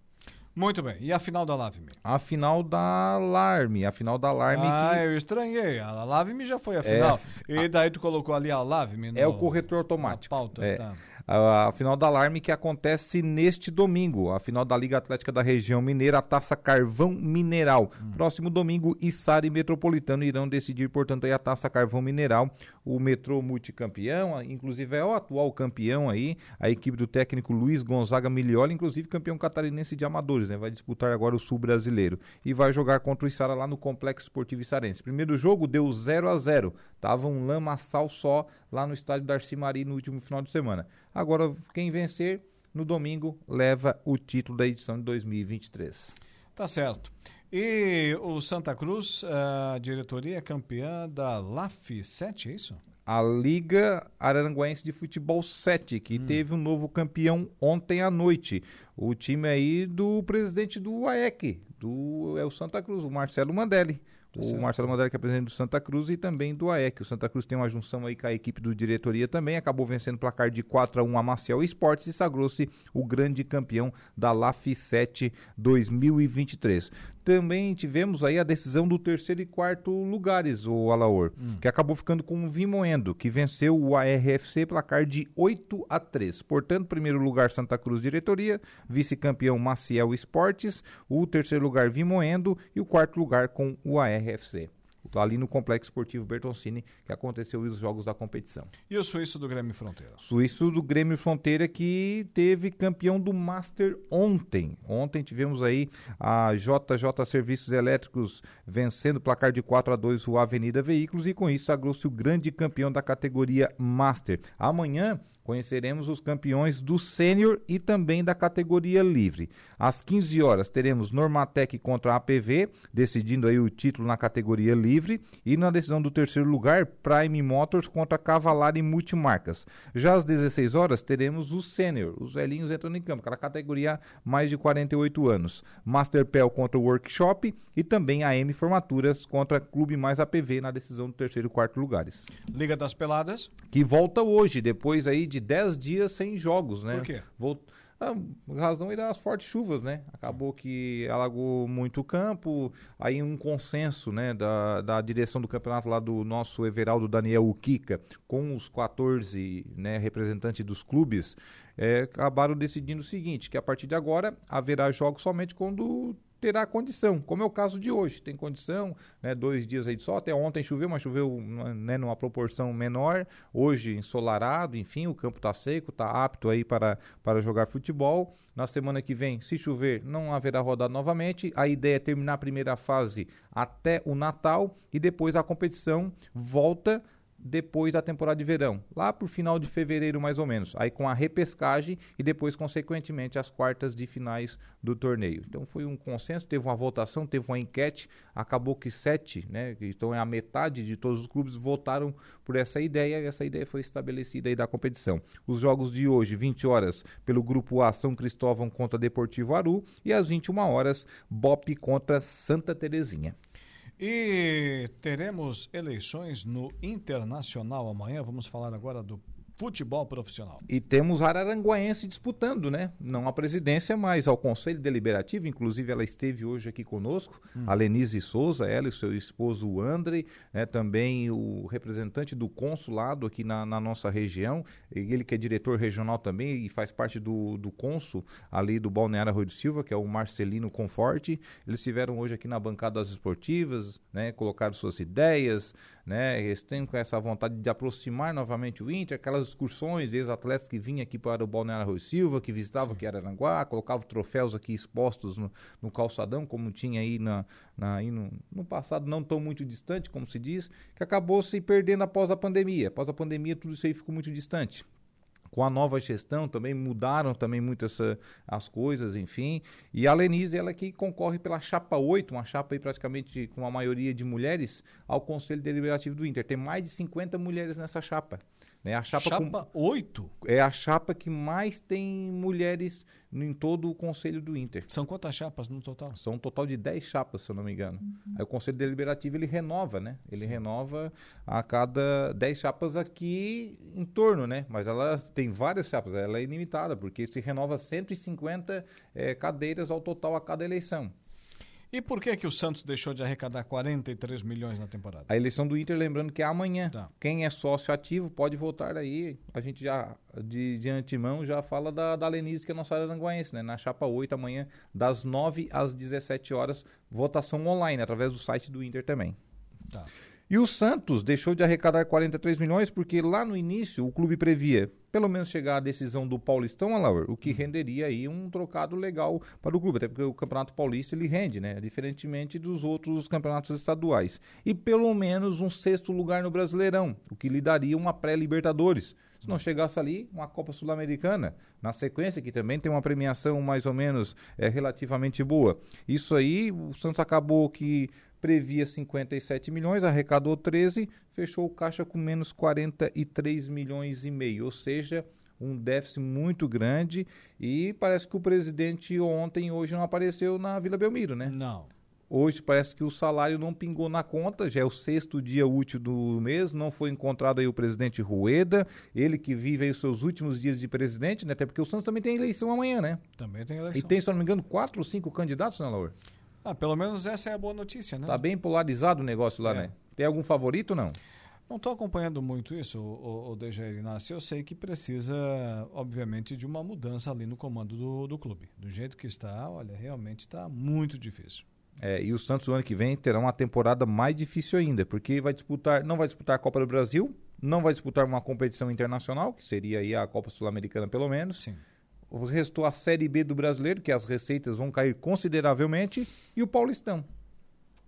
Muito bem. E a final da Lave-me? A final da Alarme. A final da Alarme. Ah, que... eu estranhei. A Lave-me já foi a final. É, e daí tu colocou ali a Lave-me? No... É o corretor automático. Pauta, é. tá a, final da Alarme que acontece neste domingo, a final da Liga Atlética da Região Mineira, a Taça Carvão Mineral. Hum. Próximo domingo, Içara e Metropolitano irão decidir, portanto, aí a Taça Carvão Mineral. O Metrô multicampeão, inclusive é o atual campeão aí, a equipe do técnico Luiz Gonzaga Milioli, inclusive campeão catarinense de amadores, né? Vai disputar agora o Sul Brasileiro e vai jogar contra o Içara lá no Complexo Esportivo Içarense. Primeiro jogo deu 0 a 0 Tava um lamaçal só lá no estádio Darcy Mari no último final de semana. Agora, quem vencer no domingo leva o título da edição de 2023. Tá certo. E o Santa Cruz, a diretoria é campeã da LAF 7, é isso? A Liga Araranguense de Futebol 7, que hum. teve um novo campeão ontem à noite. O time aí do presidente do AEC, do é o Santa Cruz, o Marcelo Mandelli. Tá o. Marcelo Mandelli, que é presidente do Santa Cruz, e também do AEC. O Santa Cruz tem uma junção aí com a equipe do diretoria também, acabou vencendo o placar de 4 a 1 a Maciel Esportes e sagrou-se o grande campeão da LAF 7 2023 também tivemos aí a decisão do terceiro e quarto lugares, o Alaor, hum. que acabou ficando com o Vimoendo, que venceu o ARFC placar de 8 a 3. Portanto, primeiro lugar Santa Cruz Diretoria, vice-campeão Maciel Esportes, o terceiro lugar Vimoendo e o quarto lugar com o ARFC ali no Complexo Esportivo Bertoncini, que aconteceu os jogos da competição. E o suíço do Grêmio Fronteira? Suíço do Grêmio Fronteira que teve campeão do Master ontem. Ontem tivemos aí a JJ Serviços Elétricos vencendo o placar de 4 a 2 o Avenida Veículos e com isso sagrou-se o grande campeão da categoria Master. Amanhã conheceremos os campeões do Sênior e também da categoria livre. Às 15 horas teremos Normatec contra a APV, decidindo aí o título na categoria livre, e na decisão do terceiro lugar, Prime Motors contra Cavalari Multimarcas. Já às 16 horas teremos o Sênior, os velhinhos entrando em campo, aquela categoria mais de 48 anos. Masterpel contra o Workshop e também a M Formaturas contra Clube Mais APV na decisão do terceiro e quarto lugares. Liga das Peladas. Que volta hoje, depois aí de de 10 dias sem jogos, né? Por quê? Volt... Ah, razão das fortes chuvas, né? Acabou que alagou muito o campo, aí um consenso, né, da, da direção do campeonato lá do nosso Everaldo Daniel Ukika com os 14, né, representantes dos clubes, é, acabaram decidindo o seguinte, que a partir de agora haverá jogos somente quando terá condição, como é o caso de hoje. Tem condição, né, dois dias aí de sol, até ontem choveu, mas choveu né, numa proporção menor. Hoje ensolarado, enfim, o campo está seco, está apto aí para, para jogar futebol. Na semana que vem, se chover, não haverá rodada novamente. A ideia é terminar a primeira fase até o Natal e depois a competição volta depois da temporada de verão, lá o final de fevereiro mais ou menos, aí com a repescagem e depois, consequentemente, as quartas de finais do torneio. Então foi um consenso, teve uma votação, teve uma enquete, acabou que sete, né, então é a metade de todos os clubes votaram por essa ideia e essa ideia foi estabelecida aí da competição. Os jogos de hoje, 20 horas, pelo grupo A, São Cristóvão contra Deportivo Aru e às 21 horas, BOP contra Santa Terezinha. E teremos eleições no Internacional amanhã. Vamos falar agora do futebol profissional. E temos Araranguaense disputando, né? Não a presidência, mas ao Conselho Deliberativo. Inclusive, ela esteve hoje aqui conosco, hum. a Lenise Souza, ela e o seu esposo André, né? também o representante do consulado aqui na, na, nossa região, ele que é diretor regional também e faz parte do, do consul ali do Balneário Arroio do Silva, que é o Marcelino Conforte. Eles estiveram hoje aqui na bancada das esportivas, né? Colocaram suas ideias, né? Eles têm com essa vontade de aproximar novamente o Inter, aquelas excursões, ex-atletas que vinham aqui para o Balneário Rui Silva, que visitavam aqui Araranguá, colocavam troféus aqui expostos no, no calçadão, como tinha aí, na, na aí no, no, passado não tão muito distante, como se diz, que acabou se perdendo após a pandemia. Após a pandemia, tudo isso aí ficou muito distante com a nova gestão também mudaram também muito essa, as coisas, enfim. E a Lenise, ela que concorre pela chapa 8, uma chapa aí praticamente com a maioria de mulheres, ao Conselho Deliberativo do Inter. Tem mais de 50 mulheres nessa chapa. Né? A chapa, chapa com, 8? É a chapa que mais tem mulheres em todo o Conselho do Inter. São quantas chapas no total? São um total de 10 chapas, se eu não me engano. Uhum. Aí o Conselho Deliberativo ele renova, né? Ele Sim. renova a cada 10 chapas aqui em torno, né? Mas ela tem várias chapas, ela é ilimitada, porque se renova 150 é, cadeiras ao total a cada eleição. E por que que o Santos deixou de arrecadar 43 milhões na temporada? A eleição do Inter, lembrando que é amanhã. Tá. Quem é sócio ativo pode votar aí. A gente já, de, de antemão, já fala da, da Lenise, que é nossa aranguaense, né? Na chapa 8, amanhã, das 9 às 17 horas, votação online, através do site do Inter também. Tá. E o Santos deixou de arrecadar 43 milhões porque lá no início o clube previa pelo menos chegar à decisão do Paulistão, Alaur, o que renderia aí um trocado legal para o clube, até porque o Campeonato Paulista ele rende, né? Diferentemente dos outros campeonatos estaduais. E pelo menos um sexto lugar no Brasileirão, o que lhe daria uma pré-Libertadores. Se não chegasse ali, uma Copa Sul-Americana, na sequência, que também tem uma premiação mais ou menos é, relativamente boa. Isso aí, o Santos acabou que previa 57 milhões, arrecadou 13, fechou o caixa com menos 43 milhões e meio, ou seja, um déficit muito grande e parece que o presidente ontem hoje não apareceu na Vila Belmiro, né? Não. Hoje parece que o salário não pingou na conta, já é o sexto dia útil do mês, não foi encontrado aí o presidente Rueda, ele que vive aí os seus últimos dias de presidente, né? Até porque o Santos também tem eleição amanhã, né? Também tem eleição. E tem, se não me engano, quatro ou cinco candidatos, né, Laura? Ah, pelo menos essa é a boa notícia, né? Tá bem polarizado o negócio lá, é. né? Tem algum favorito ou não? Não estou acompanhando muito isso, o, o, o Inácio. Eu sei que precisa, obviamente, de uma mudança ali no comando do, do clube. Do jeito que está, olha, realmente está muito difícil. É, e o Santos o ano que vem terá uma temporada mais difícil ainda, porque vai disputar, não vai disputar a Copa do Brasil, não vai disputar uma competição internacional, que seria aí a Copa Sul-Americana pelo menos. Sim restou a Série B do brasileiro, que as receitas vão cair consideravelmente, e o Paulistão.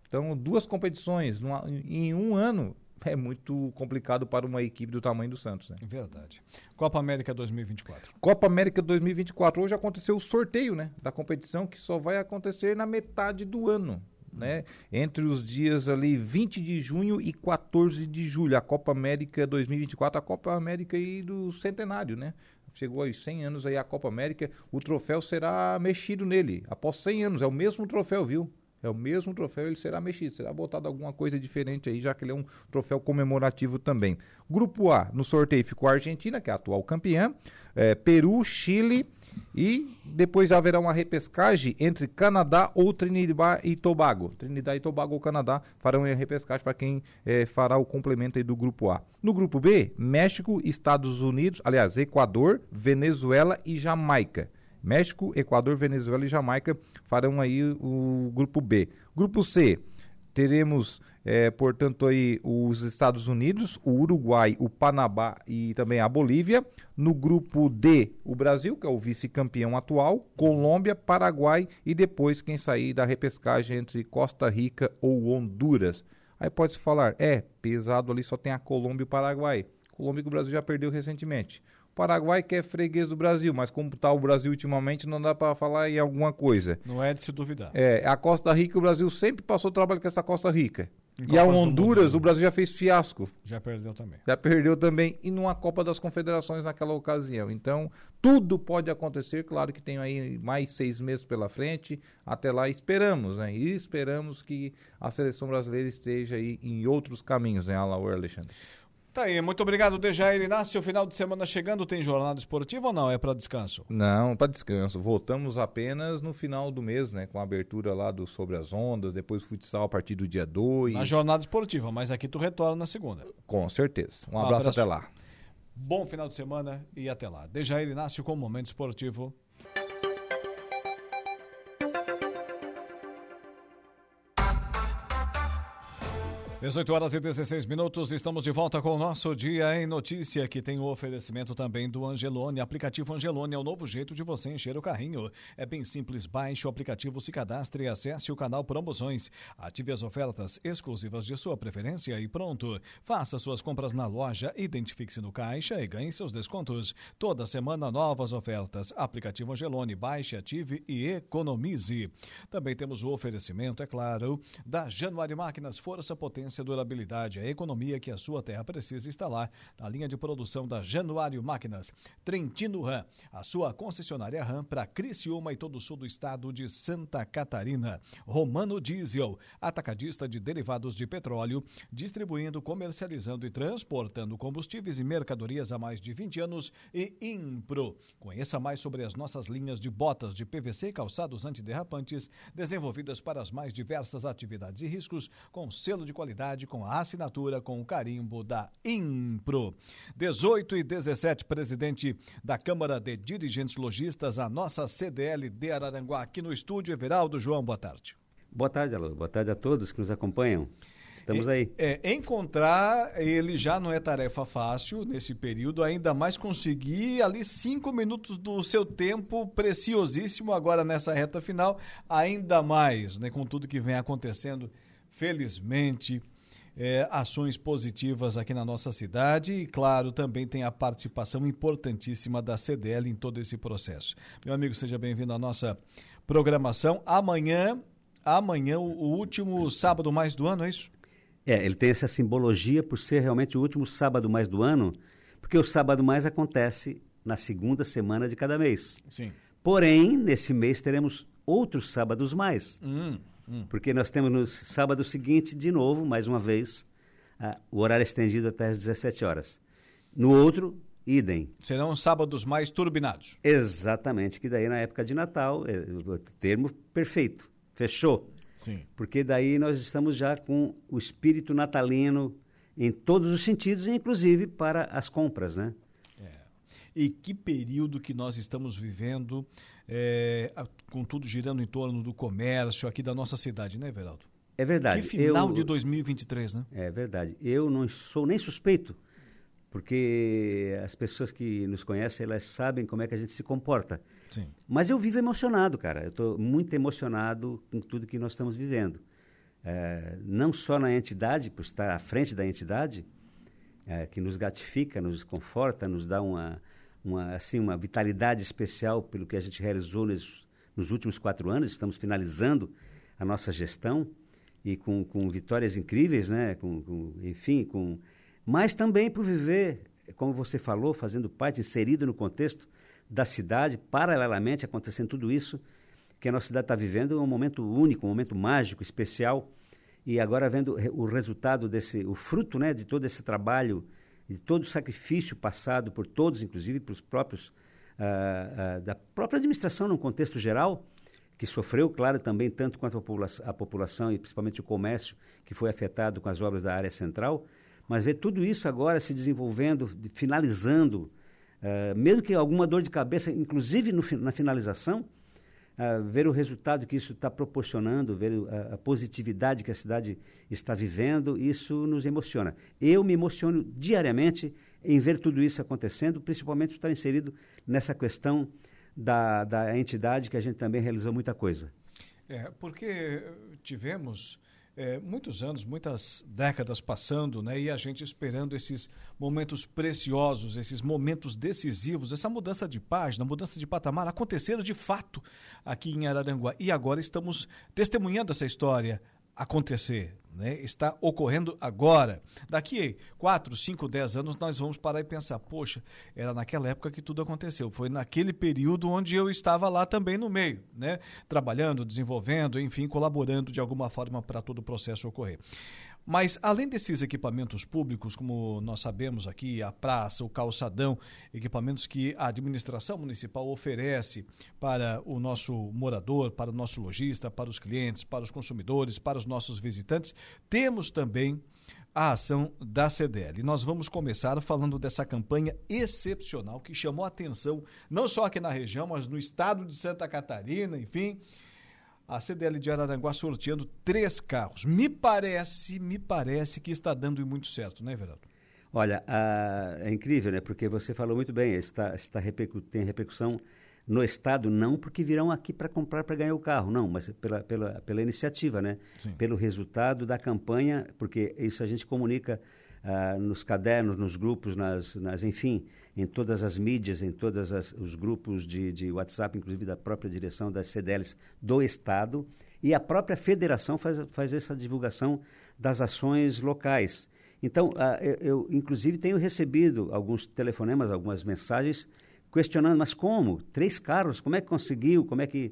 Então, duas competições numa, em um ano é muito complicado para uma equipe do tamanho do Santos. Né? Verdade. Copa América 2024. Copa América 2024. Hoje aconteceu o sorteio né, da competição, que só vai acontecer na metade do ano. Né? Entre os dias ali 20 de junho e 14 de julho, a Copa América 2024, a Copa América aí do centenário, né? Chegou aos 100 anos aí a Copa América, o troféu será mexido nele. Após 100 anos, é o mesmo troféu, viu? É o mesmo troféu, ele será mexido, será botado alguma coisa diferente aí, já que ele é um troféu comemorativo também. Grupo A, no sorteio ficou a Argentina, que é a atual campeã, é, Peru, Chile e depois haverá uma repescagem entre Canadá ou Trinidad e Tobago. Trinidad e Tobago ou Canadá farão a repescagem para quem é, fará o complemento aí do grupo A. No grupo B, México, Estados Unidos, aliás, Equador, Venezuela e Jamaica. México, Equador, Venezuela e Jamaica farão aí o grupo B. Grupo C, teremos, é, portanto, aí os Estados Unidos, o Uruguai, o Panamá e também a Bolívia. No grupo D, o Brasil, que é o vice-campeão atual, Colômbia, Paraguai e depois quem sair da repescagem entre Costa Rica ou Honduras. Aí pode-se falar, é, pesado ali só tem a Colômbia e o Paraguai. Colômbia que o Brasil já perdeu recentemente. Paraguai que é freguês do Brasil, mas como está o Brasil ultimamente, não dá para falar em alguma coisa. Não é de se duvidar. É, a Costa Rica, o Brasil sempre passou trabalho com essa Costa Rica. Em e a Honduras, o Brasil já fez fiasco. Já perdeu também. Já perdeu também. E numa Copa das Confederações naquela ocasião. Então, tudo pode acontecer. Claro que tem aí mais seis meses pela frente. Até lá esperamos, né? E esperamos que a seleção brasileira esteja aí em outros caminhos, né, Alaor Alexandre? Tá aí, muito obrigado, Dejair Inácio. Final de semana chegando, tem jornada esportiva ou não? É para descanso? Não, para descanso. Voltamos apenas no final do mês, né? Com a abertura lá do Sobre as Ondas, depois futsal a partir do dia 2. Na jornada esportiva, mas aqui tu retorna na segunda. Com certeza. Um, um abraço, abraço até lá. Bom final de semana e até lá. Dejair Inácio com o Momento Esportivo. 18 horas e 16 minutos, estamos de volta com o nosso Dia em Notícia, que tem o oferecimento também do Angelone. Aplicativo Angelone é o novo jeito de você encher o carrinho. É bem simples, baixe o aplicativo, se cadastre e acesse o canal Promoções. Ative as ofertas exclusivas de sua preferência e pronto. Faça suas compras na loja, identifique-se no caixa e ganhe seus descontos. Toda semana, novas ofertas. Aplicativo Angelone, baixe, ative e economize. Também temos o oferecimento, é claro, da Januário Máquinas Força Potência a economia que a sua terra precisa lá na linha de produção da Januário Máquinas. Trentino Ram, a sua concessionária Ram para Criciúma e todo o sul do estado de Santa Catarina. Romano Diesel, atacadista de derivados de petróleo, distribuindo, comercializando e transportando combustíveis e mercadorias há mais de 20 anos e Impro. Conheça mais sobre as nossas linhas de botas de PVC e calçados antiderrapantes, desenvolvidas para as mais diversas atividades e riscos, com selo de qualidade qualidade com a assinatura com o carimbo da Impro. 18 e 17, presidente da Câmara de Dirigentes Logistas, a nossa CDL de Araranguá, aqui no estúdio. Everaldo João, boa tarde. Boa tarde, Alô. Boa tarde a todos que nos acompanham. Estamos aí. É, encontrar ele já não é tarefa fácil nesse período, ainda mais conseguir ali cinco minutos do seu tempo preciosíssimo agora nessa reta final, ainda mais, né, com tudo que vem acontecendo, felizmente, é, ações positivas aqui na nossa cidade e, claro, também tem a participação importantíssima da CDL em todo esse processo. Meu amigo, seja bem-vindo à nossa programação. Amanhã, amanhã, o último sábado mais do ano, é isso? É, ele tem essa simbologia por ser realmente o último sábado mais do ano, porque o sábado mais acontece na segunda semana de cada mês. Sim. Porém, nesse mês teremos outros sábados mais. Hum. Hum. Porque nós temos no sábado seguinte, de novo, mais uma vez, uh, o horário estendido até às 17 horas. No outro, idem. Serão sábados mais turbinados. Exatamente, que daí na época de Natal, é, o termo perfeito, fechou. Sim. Porque daí nós estamos já com o espírito natalino em todos os sentidos, inclusive para as compras, né? É. E que período que nós estamos vivendo é, com tudo girando em torno do comércio aqui da nossa cidade, né, Veraldo? É verdade. Que final eu, de 2023, né? É verdade. Eu não sou nem suspeito, porque as pessoas que nos conhecem, elas sabem como é que a gente se comporta. Sim. Mas eu vivo emocionado, cara. Eu estou muito emocionado com tudo que nós estamos vivendo. É, não só na entidade, por estar à frente da entidade, é, que nos gratifica, nos conforta, nos dá uma, uma, assim, uma vitalidade especial pelo que a gente realizou nos, nos últimos quatro anos. Estamos finalizando a nossa gestão e com, com vitórias incríveis, né? Com, com, enfim, com... mas também por viver, como você falou, fazendo parte, inserido no contexto da cidade, paralelamente acontecendo tudo isso que a nossa cidade está vivendo, é um momento único, um momento mágico, especial, e agora vendo o resultado desse, o fruto né, de todo esse trabalho de todo o sacrifício passado por todos, inclusive pelos próprios ah, ah, da própria administração num contexto geral, que sofreu, claro, também tanto quanto a, popula a população e principalmente o comércio que foi afetado com as obras da área central, mas ver tudo isso agora se desenvolvendo, finalizando Uh, mesmo que alguma dor de cabeça, inclusive no, na finalização, uh, ver o resultado que isso está proporcionando, ver a, a, positividade que a cidade está vivendo, isso nos emociona. Eu me emociono diariamente em ver tudo isso acontecendo, principalmente estar inserido nessa questão da, da entidade que a gente também realizou muita coisa. É, porque tivemos é, muitos anos, muitas décadas passando, né, e a gente esperando esses momentos preciosos, esses momentos decisivos, essa mudança de página, mudança de patamar aconteceram de fato aqui em Araranguá. E agora estamos testemunhando essa história acontecer né, está ocorrendo agora. Daqui 4, 5, 10 anos nós vamos parar e pensar, poxa, era naquela época que tudo aconteceu. Foi naquele período onde eu estava lá também no meio, né, trabalhando, desenvolvendo, enfim, colaborando de alguma forma para todo o processo ocorrer. Mas, além desses equipamentos públicos, como nós sabemos aqui, a praça, o calçadão, equipamentos que a administração municipal oferece para o nosso morador, para o nosso lojista, para os clientes, para os consumidores, para os nossos visitantes, temos também a ação da CDL. Nós vamos começar falando dessa campanha excepcional que chamou atenção não só aqui na região, mas no estado de Santa Catarina, enfim a CDL de Araranguá sorteando três carros. Me parece, me parece que está dando muito certo, né, Everaldo? Olha, é incrível, né? Porque você falou muito bem, está, está repercu tem repercussão no Estado, não porque virão aqui para comprar para ganhar o carro, não, mas pela, pela, pela iniciativa, né? Sim. Pelo resultado da campanha, porque isso a gente comunica uh, nos cadernos, nos grupos, nas, nas, enfim, em todas as mídias, em todos os grupos de, de WhatsApp, inclusive da própria direção das CDLs do Estado, e a própria federação faz, faz essa divulgação das ações locais. Então, uh, eu, eu, inclusive, tenho recebido alguns telefonemas, algumas mensagens questionando, mas como? Três carros, como é que conseguiu? Como é que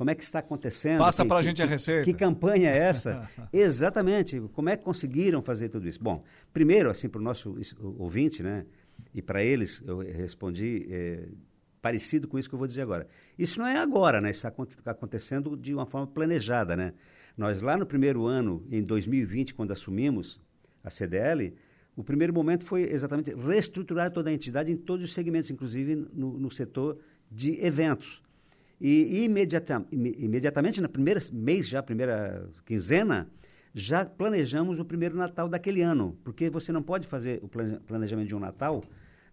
como é que está acontecendo? Passa para a gente a receita. Que campanha é essa? *laughs* Exatamente. Como é que conseguiram fazer tudo isso? Bom, primeiro, assim, para o nosso ouvinte, né? E para eles, eu respondi é, parecido com isso que eu vou dizer agora. Isso não é agora, né? Isso está acontecendo de uma forma planejada, né? Nós, lá no primeiro ano, em 2020, quando assumimos a CDL, o primeiro momento foi exatamente reestruturar toda a entidade em todos os segmentos, inclusive no, no setor de eventos. E imediata, imediatamente, na primeira mês, já primeira quinzena, já planejamos o primeiro Natal daquele ano, porque você não pode fazer o planejamento de um Natal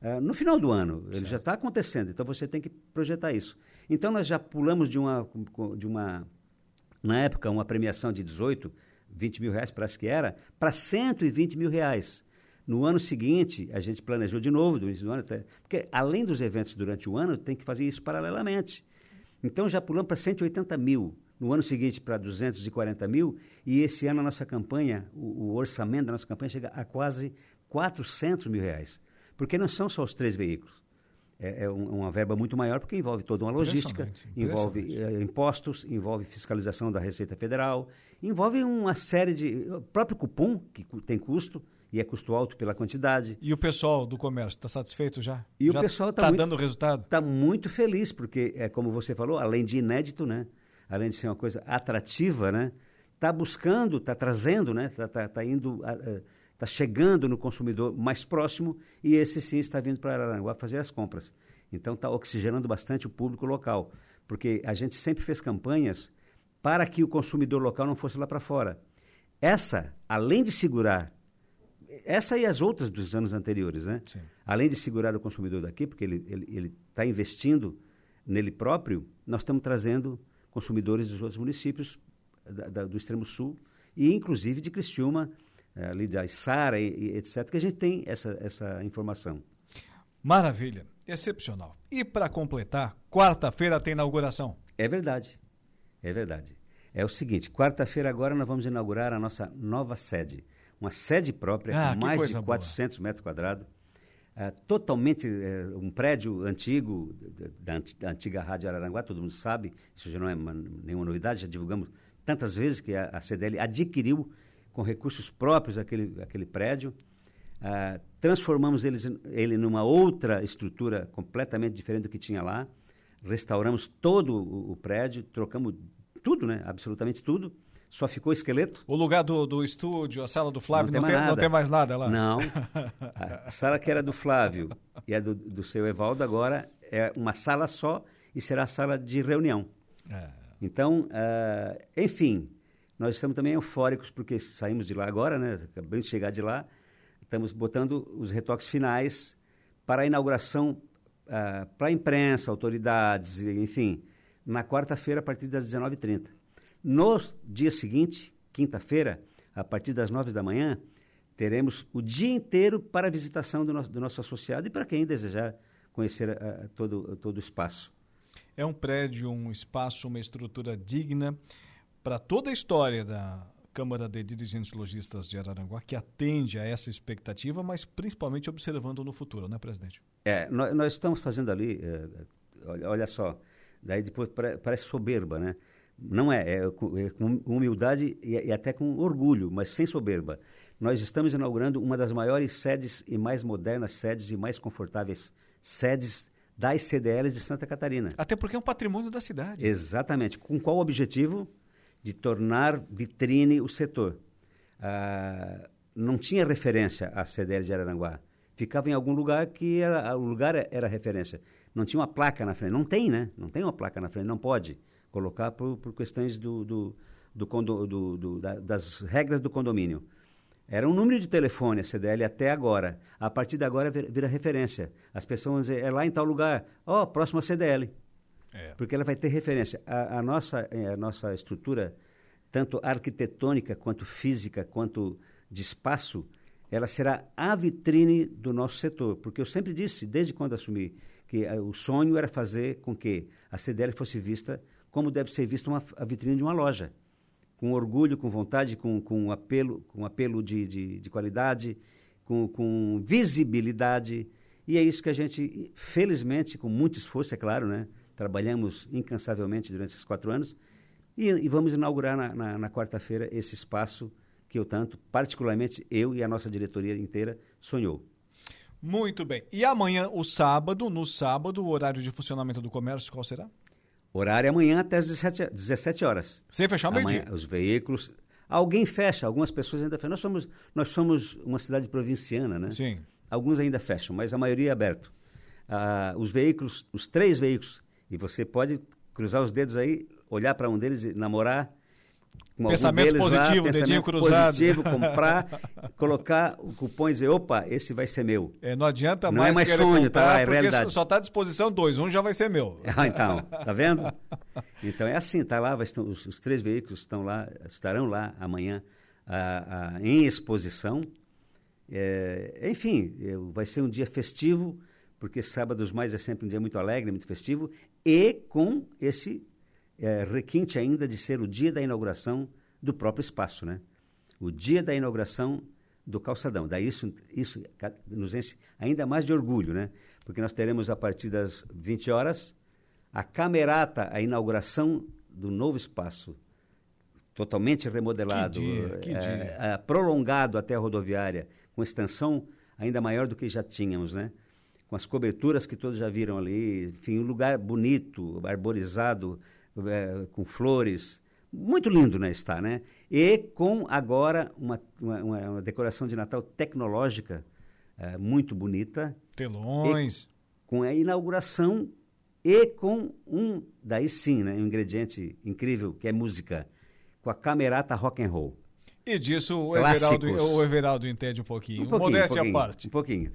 uh, no final do ano, certo. ele já está acontecendo, então você tem que projetar isso. Então nós já pulamos de uma, de uma na época, uma premiação de 18, 20 mil reais, parece que era, para 120 mil reais. No ano seguinte, a gente planejou de novo, do início do ano, até, porque além dos eventos durante o ano, tem que fazer isso paralelamente. Então já pulamos para 180 mil, no ano seguinte para 240 mil, e esse ano a nossa campanha, o, o, orçamento da nossa campanha chega a quase 400 mil reais. Porque não são só os três veículos. É, é um, uma verba muito maior porque envolve toda uma logística, envolve é, impostos, envolve fiscalização da Receita Federal, envolve uma série de. O próprio cupom, que tem custo, e é custo alto pela quantidade. E o pessoal do comércio está satisfeito já? E já o pessoal está tá dando resultado? Está muito feliz, porque, é como você falou, além de inédito, né? Além de ser uma coisa atrativa, né? está buscando, está trazendo, né? está tá, tá indo, está chegando no consumidor mais próximo e esse sim está vindo para Araranguá fazer as compras. Então está oxigenando bastante o público local, porque a gente sempre fez campanhas para que o consumidor local não fosse lá para fora. Essa, além de segurar essa e as outras dos anos anteriores, né? Sim. Além de segurar o consumidor daqui, porque ele está ele, ele tá investindo nele próprio, nós estamos trazendo consumidores dos outros municípios da, da, do extremo sul e inclusive de Criciúma, eh, ali da Isara e, e, etc, que a gente tem essa, essa informação. Maravilha, excepcional. E para completar, quarta-feira tem inauguração. É verdade, é verdade. É o seguinte, quarta-feira agora nós vamos inaugurar a nossa nova sede uma sede própria, ah, com mais de 400 boa. metros quadrados, uh, totalmente uh, um prédio antigo, da, da, antiga Rádio Araranguá, todo mundo sabe, isso já não é uma, nenhuma novidade, já divulgamos tantas vezes que a, a CDL adquiriu com recursos próprios aquele, aquele prédio, uh, transformamos eles, ele numa outra estrutura completamente diferente do que tinha lá, restauramos todo o, o prédio, trocamos tudo, né? Absolutamente tudo. Só ficou esqueleto. O lugar do, do estúdio, a sala do Flávio, não, não tem, mais não nada. tem mais nada lá? Não. *laughs* A sala que era do Flávio e a do, do seu Evaldo agora é uma sala só e será a sala de reunião. É. Então, ah, enfim, nós estamos também eufóricos porque saímos de lá agora, né? Acabamos de chegar de lá. Estamos botando os retoques finais para a inauguração ah, para a imprensa, autoridades, enfim, na quarta-feira a partir das 19h30. No dia seguinte, quinta-feira, a partir das 9 da manhã, teremos o dia inteiro para a visitação do nosso, do nosso associado e para quem desejar conhecer ah, todo, todo o espaço. É um prédio, um espaço, uma estrutura digna para toda a história da Câmara de Dirigentes Logistas de Araranguá, que atende a essa expectativa, mas principalmente observando no futuro, né, presidente? É, nós, nós estamos fazendo ali, eh, olha, olha só, daí depois pare- parece soberba, né? Não é, é com, é com humildade e, e até com orgulho, mas sem soberba. Nós estamos inaugurando uma das maiores sedes e mais modernas sedes e mais confortáveis sedes das CDLs de Santa Catarina. Até porque é um patrimônio da cidade. Exatamente. Com qual objetivo? De tornar vitrine o setor. Ah, não tinha referência a CDL de Araranguá. Ficava em algum lugar que era, o lugar era referência. Não tinha uma placa na frente. Não tem, né? Não tem uma placa na frente. Não pode colocar por, por questões do, do, do, condo, do, do da, das regras do condomínio. Era um número de telefone a CDL até agora. A partir de agora vira, vira referência. As pessoas vão dizer, é lá em tal lugar. Ó, oh, próximo a CDL. É. Porque ela vai ter referência. A, a nossa, eh, a nossa estrutura, tanto arquitetônica, quanto física, quanto de espaço, ela será a vitrine do nosso setor. Porque eu sempre disse, desde quando assumi, que eh, o sonho era fazer com que a CDL fosse vista como deve ser vista uma, a vitrine de uma loja. Com orgulho, com vontade, com, com apelo, com apelo de, de, de qualidade, com, com visibilidade. E é isso que a gente, felizmente, com muito esforço, é claro, né? trabalhamos incansavelmente durante esses quatro anos e, e vamos inaugurar na, na, na quarta-feira esse espaço que eu tanto, particularmente eu e a nossa diretoria inteira, sonhou. Muito bem. E amanhã, o sábado, no sábado, o horário de funcionamento do comércio, qual será? Horário amanhã até as 17, 17 horas. Sem fechar o meio-dia. Os veículos. Alguém fecha, algumas pessoas ainda fecham. Nós somos, nós somos uma cidade provinciana, né? Sim. Alguns ainda fecham, mas a maioria é aberto. Ah, os veículos, os três veículos, e você pode cruzar os dedos aí, olhar para um deles e namorar. Pensamento deles positivo, lá, dedinho pensamento cruzado. positivo, comprar, *laughs* colocar o cupom e dizer, opa, esse vai ser meu. É, não adianta Não mais é mais sonho, comprar, tá lá, é porque realidade. só está à disposição dois, um já vai ser meu. *laughs* Ah, então, tá vendo? *laughs* Então é assim, tá lá, vai estar, os, os três veículos estão lá, estarão lá amanhã ah, ah, em exposição. É, enfim, é, vai ser um dia festivo, porque sábados mais é sempre um dia muito alegre, muito festivo, e com esse é, requinte ainda de ser o dia da inauguração do próprio espaço, né? O dia da inauguração do calçadão. Daí isso, isso nos enche ainda mais de orgulho, né? Porque nós teremos a partir das 20 horas a camerata, a inauguração do novo espaço, totalmente remodelado, Que dia, que eh, dia. eh, prolongado até a rodoviária, com extensão ainda maior do que já tínhamos, né? Com as coberturas que todos já viram ali, enfim, um lugar bonito, arborizado, eh, com flores, muito lindo, né, está, né? E com agora uma, uma, uma- decoração de Natal tecnológica eh, muito bonita, Telões. com a inauguração e com um, daí sim, né, um ingrediente incrível, que é música, com a camerata rock and roll. E disso o. Everaldo, o Everaldo entende um pouquinho. Um pouquinho, Modéstia um à parte. Um pouquinho.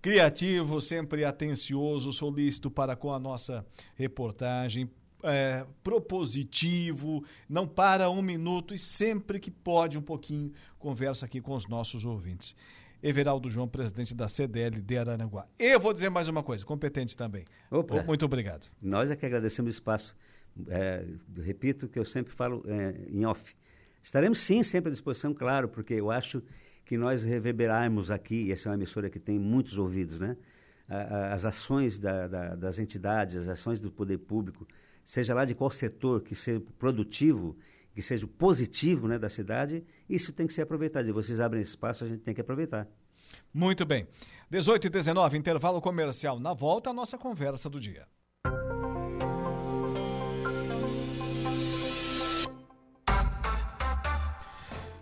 Criativo, sempre atencioso, solícito para com a nossa reportagem. É, propositivo, não para um minuto e sempre que pode um pouquinho conversa aqui com os nossos ouvintes. Everaldo João, presidente da CDL de Araranguá. Eu vou dizer mais uma coisa, competente também. Opa. Muito obrigado. Nós é que agradecemos o espaço. É, repito o que eu sempre falo é, em off. Estaremos sim sempre à disposição, claro, porque eu acho que nós reverberarmos aqui, e essa é uma emissora que tem muitos ouvidos, né? As ações da- da- das entidades, as ações do poder público, seja lá de qual setor que seja produtivo, que seja positivo né, da cidade, isso tem que ser aproveitado. E vocês abrem espaço, a gente tem que aproveitar. Muito bem. 18 e 19, intervalo comercial. Na volta, a nossa conversa do dia.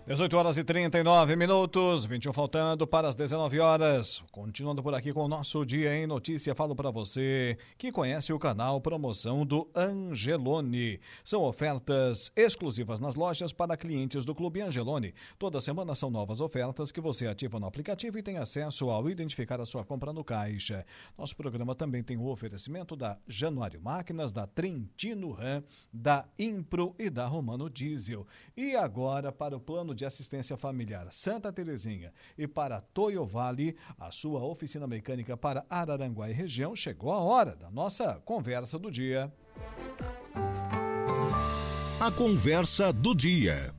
18 horas e 39 minutos, 21 faltando para as 19 horas. Continuando por aqui com o nosso Dia em Notícia, falo para você que conhece o canal Promoção do Angelone. São ofertas exclusivas nas lojas para clientes do Clube Angelone. Toda semana são novas ofertas que você ativa no aplicativo e tem acesso ao identificar a sua compra no caixa. Nosso programa também tem o oferecimento da Januário Máquinas, da Trentino Ram, da Impro e da Romano Diesel. E agora para o plano de assistência familiar Santa Terezinha e para Toyo Vale, a sua oficina mecânica para Araranguá e região, chegou a hora da nossa conversa do dia. A conversa do dia.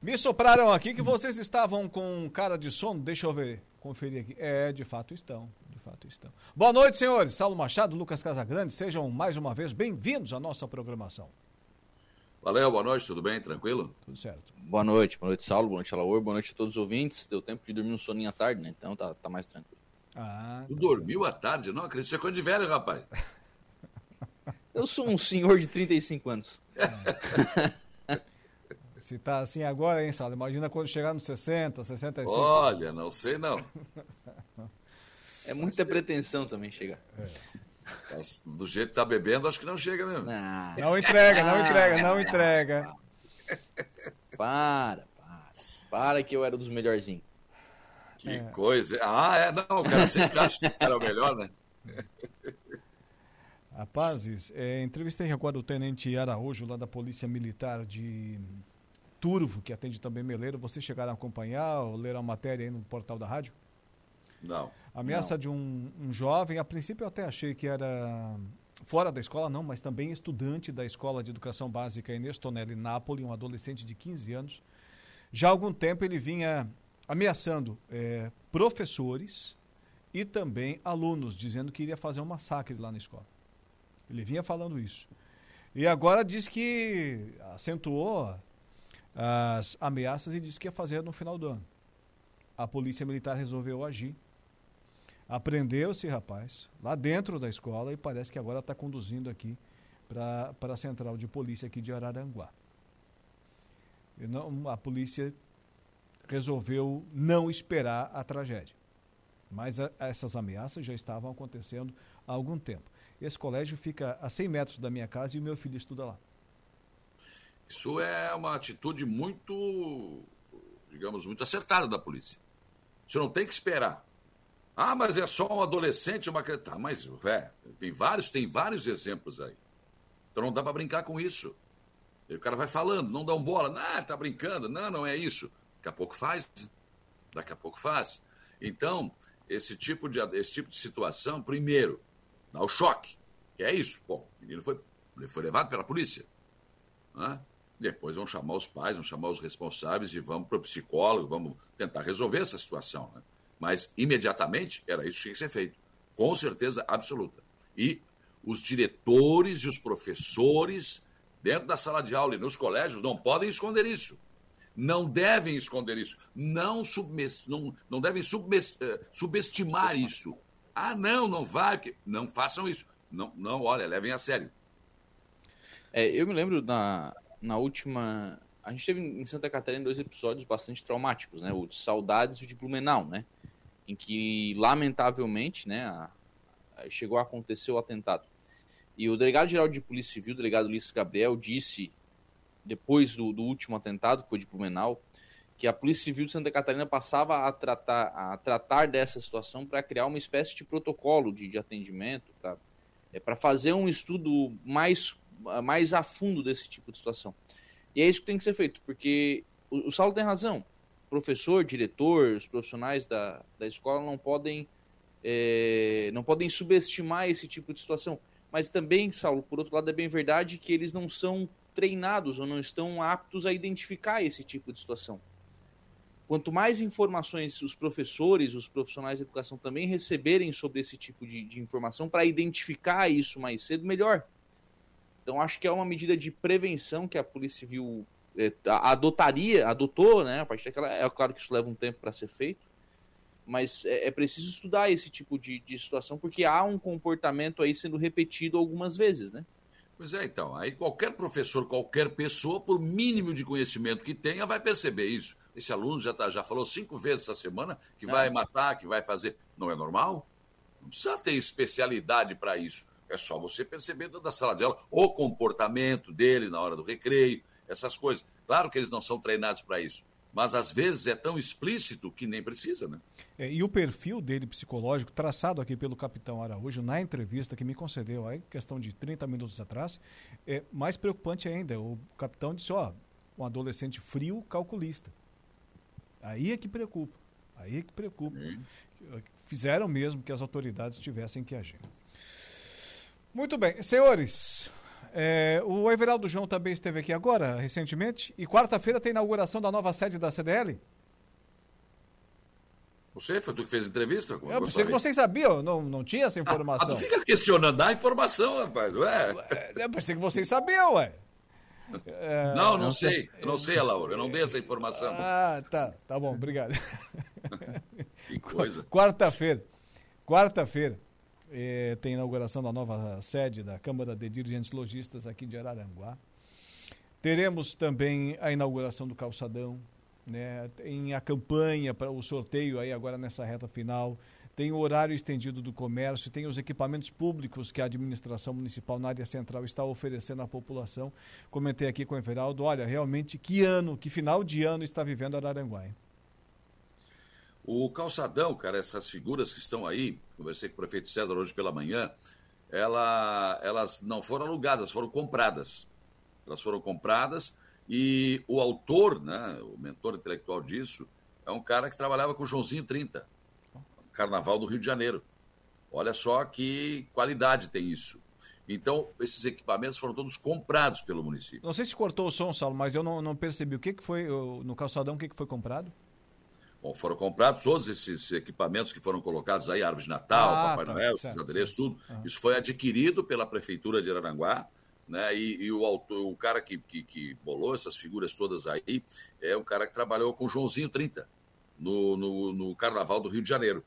Me sopraram aqui que vocês estavam com cara de sono. Deixa eu ver, conferir aqui. É, de fato estão. De fato estão. Boa noite, senhores. Saulo Machado, Lucas Casagrande, sejam mais uma vez bem-vindos à nossa programação. Valeu, boa noite, tudo bem? Tranquilo? Tudo certo. Boa noite, boa noite, Saulo, boa noite, Alaor, boa noite a todos os ouvintes. Deu tempo de dormir um soninho à tarde, né? Então tá, tá mais tranquilo. Ah, tu tá dormiu certo. à tarde? Não acredito, você é coisa de velho, rapaz. *laughs* Eu sou um senhor de 35 anos. É. *laughs* Se tá assim agora, hein, Saulo? Imagina quando chegar nos 60, 65. Olha, não sei não. É muita pretensão também chegar. É. Do jeito que tá bebendo, acho que não chega mesmo. Não, não entrega, não entrega, não entrega. Para, para. Para que eu era dos melhorzinhos. Que é. coisa. Ah, é, não, o cara sempre acha que era o melhor, né? Rapazes, é, entrevistei agora o Tenente Araújo, lá da Polícia Militar de Turvo, que atende também Meleiro. Vocês chegaram a acompanhar ou leram a matéria aí no portal da rádio? Não. Ameaça não. de um, um jovem, a princípio eu até achei que era fora da escola, não, mas também estudante da Escola de Educação Básica Inês Tonelli Napoli, um adolescente de 15 anos. Já há algum tempo ele vinha ameaçando é, professores e também alunos, dizendo que iria fazer um massacre lá na escola. Ele vinha falando isso. E agora diz que acentuou as ameaças e disse que ia fazer no final do ano. A polícia militar resolveu agir Aprendeu-se, rapaz, lá dentro da escola e parece que agora está conduzindo aqui para a central de polícia aqui de Araranguá. Não, a polícia resolveu não esperar a tragédia. Mas a, essas ameaças já estavam acontecendo há algum tempo. Esse colégio fica a 100 metros da minha casa e o meu filho estuda lá. Isso é uma atitude muito, digamos, muito acertada da polícia. Você não tem que esperar. Ah, mas é só um adolescente, uma criança. Tá, mas, velho, tem vários, tem vários exemplos aí. Então não dá para brincar com isso. E o cara vai falando, não dá um bola. Ah, tá brincando. Não, não é isso. Daqui a pouco faz. Daqui a pouco faz. Então, esse tipo de, esse tipo de situação, primeiro, dá o choque. Que é isso. Bom, o menino foi, foi levado pela polícia. Né? Depois vão chamar os pais, vão chamar os responsáveis e vamos para o psicólogo, vamos tentar resolver essa situação. Né? Mas imediatamente era isso que tinha que ser feito. Com certeza absoluta. E os diretores e os professores, dentro da sala de aula e nos colégios, não podem esconder isso. Não devem esconder isso. Não, submes, não, não devem uh, subestimar isso. Ah, não, não vai. Não façam isso. Não, não, olha, levem a sério. É, eu me lembro na, na última. A gente teve em Santa Catarina dois episódios bastante traumáticos, né? O de Saudades e o de Blumenau, né? Em que, lamentavelmente, né, chegou a acontecer o atentado. E o delegado-geral de Polícia Civil, o delegado Ulisses Gabriel, disse, depois do, do, último atentado, que foi de Blumenau, que a Polícia Civil de Santa Catarina passava a tratar, a tratar dessa situação para criar uma espécie de protocolo de, de atendimento, para é, fazer um estudo mais, mais a fundo desse tipo de situação. E é isso que tem que ser feito, porque o, o Saulo tem razão professor, diretor, os profissionais da, da escola não podem, é, não podem subestimar esse tipo de situação. Mas também, Saulo, por outro lado, é bem verdade que eles não são treinados ou não estão aptos a identificar esse tipo de situação. Quanto mais informações os professores, os profissionais de educação também receberem sobre esse tipo de, de informação para identificar isso mais cedo, melhor. Então, acho que é uma medida de prevenção que a Polícia Civil adotaria, adotou, né? A partir daquela, é claro que isso leva um tempo para ser feito, mas é, é, preciso estudar esse tipo de, de situação porque há um comportamento aí sendo repetido algumas vezes, né? Pois é, então. Aí qualquer professor, qualquer pessoa, por mínimo de conhecimento que tenha, vai perceber isso. Esse aluno já, tá, já falou cinco vezes essa semana que vai matar, que vai fazer. Não é normal? Não precisa ter especialidade para isso. É só você perceber dentro da sala de aula o comportamento dele na hora do recreio, essas coisas. Claro que eles não são treinados para isso, mas às vezes é tão explícito que nem precisa, né? É, e o perfil dele psicológico, traçado aqui pelo capitão Araújo na entrevista que me concedeu, aí, questão de 30 minutos atrás, é mais preocupante ainda. O capitão disse: ó, um adolescente frio, calculista. Aí é que preocupa. Aí é que preocupa. Fizeram mesmo que as autoridades tivessem que agir. Muito bem. Senhores, é, o Everaldo João também esteve aqui agora, recentemente, e quarta-feira tem inauguração da nova sede da CDL. Você? Foi tu que fez entrevista? Eu pensei que vocês sabiam, não, não tinha essa informação. Ah, tu fica questionando a informação, rapaz, ué. Eu pensei que vocês sabiam, ué. É... Não, não sei. Eu não sei, Laura. Eu não dei essa informação. Ah, tá. Tá bom, obrigado. *laughs* que coisa. Quarta-feira. Quarta-feira. Eh, tem inauguração da nova sede da Câmara de Dirigentes Logistas aqui de Araranguá. Teremos também a inauguração do calçadão, né? Tem a campanha para o sorteio aí agora nessa reta final. Tem o horário estendido do comércio, tem os equipamentos públicos que a administração municipal na área central está oferecendo à população. Comentei aqui com o Everaldo, olha, realmente que ano, que final de ano está vivendo Araranguá. Hein? O calçadão, cara, essas figuras que estão aí, conversei com o prefeito César hoje pela manhã, ela, elas não foram alugadas, foram compradas. Elas foram compradas e o autor, né, o mentor intelectual disso, é um cara que trabalhava com o Joãozinho 30, Carnaval do Rio de Janeiro. Olha só que qualidade tem isso. Então, esses equipamentos foram todos comprados pelo município. Não sei se cortou o som, Saulo, mas eu não, não percebi. O que, que foi, no calçadão, o que, que foi comprado? Foram comprados todos esses equipamentos que foram colocados aí, árvore de Natal, Ah, Papai tá, Noel, certo, adereços, tudo. Isso foi adquirido pela Prefeitura de Araranguá, né? E, e o, autor, o cara que, que, que bolou essas figuras todas aí é um cara que trabalhou com o Joãozinho 30, no, no, no Carnaval do Rio de Janeiro.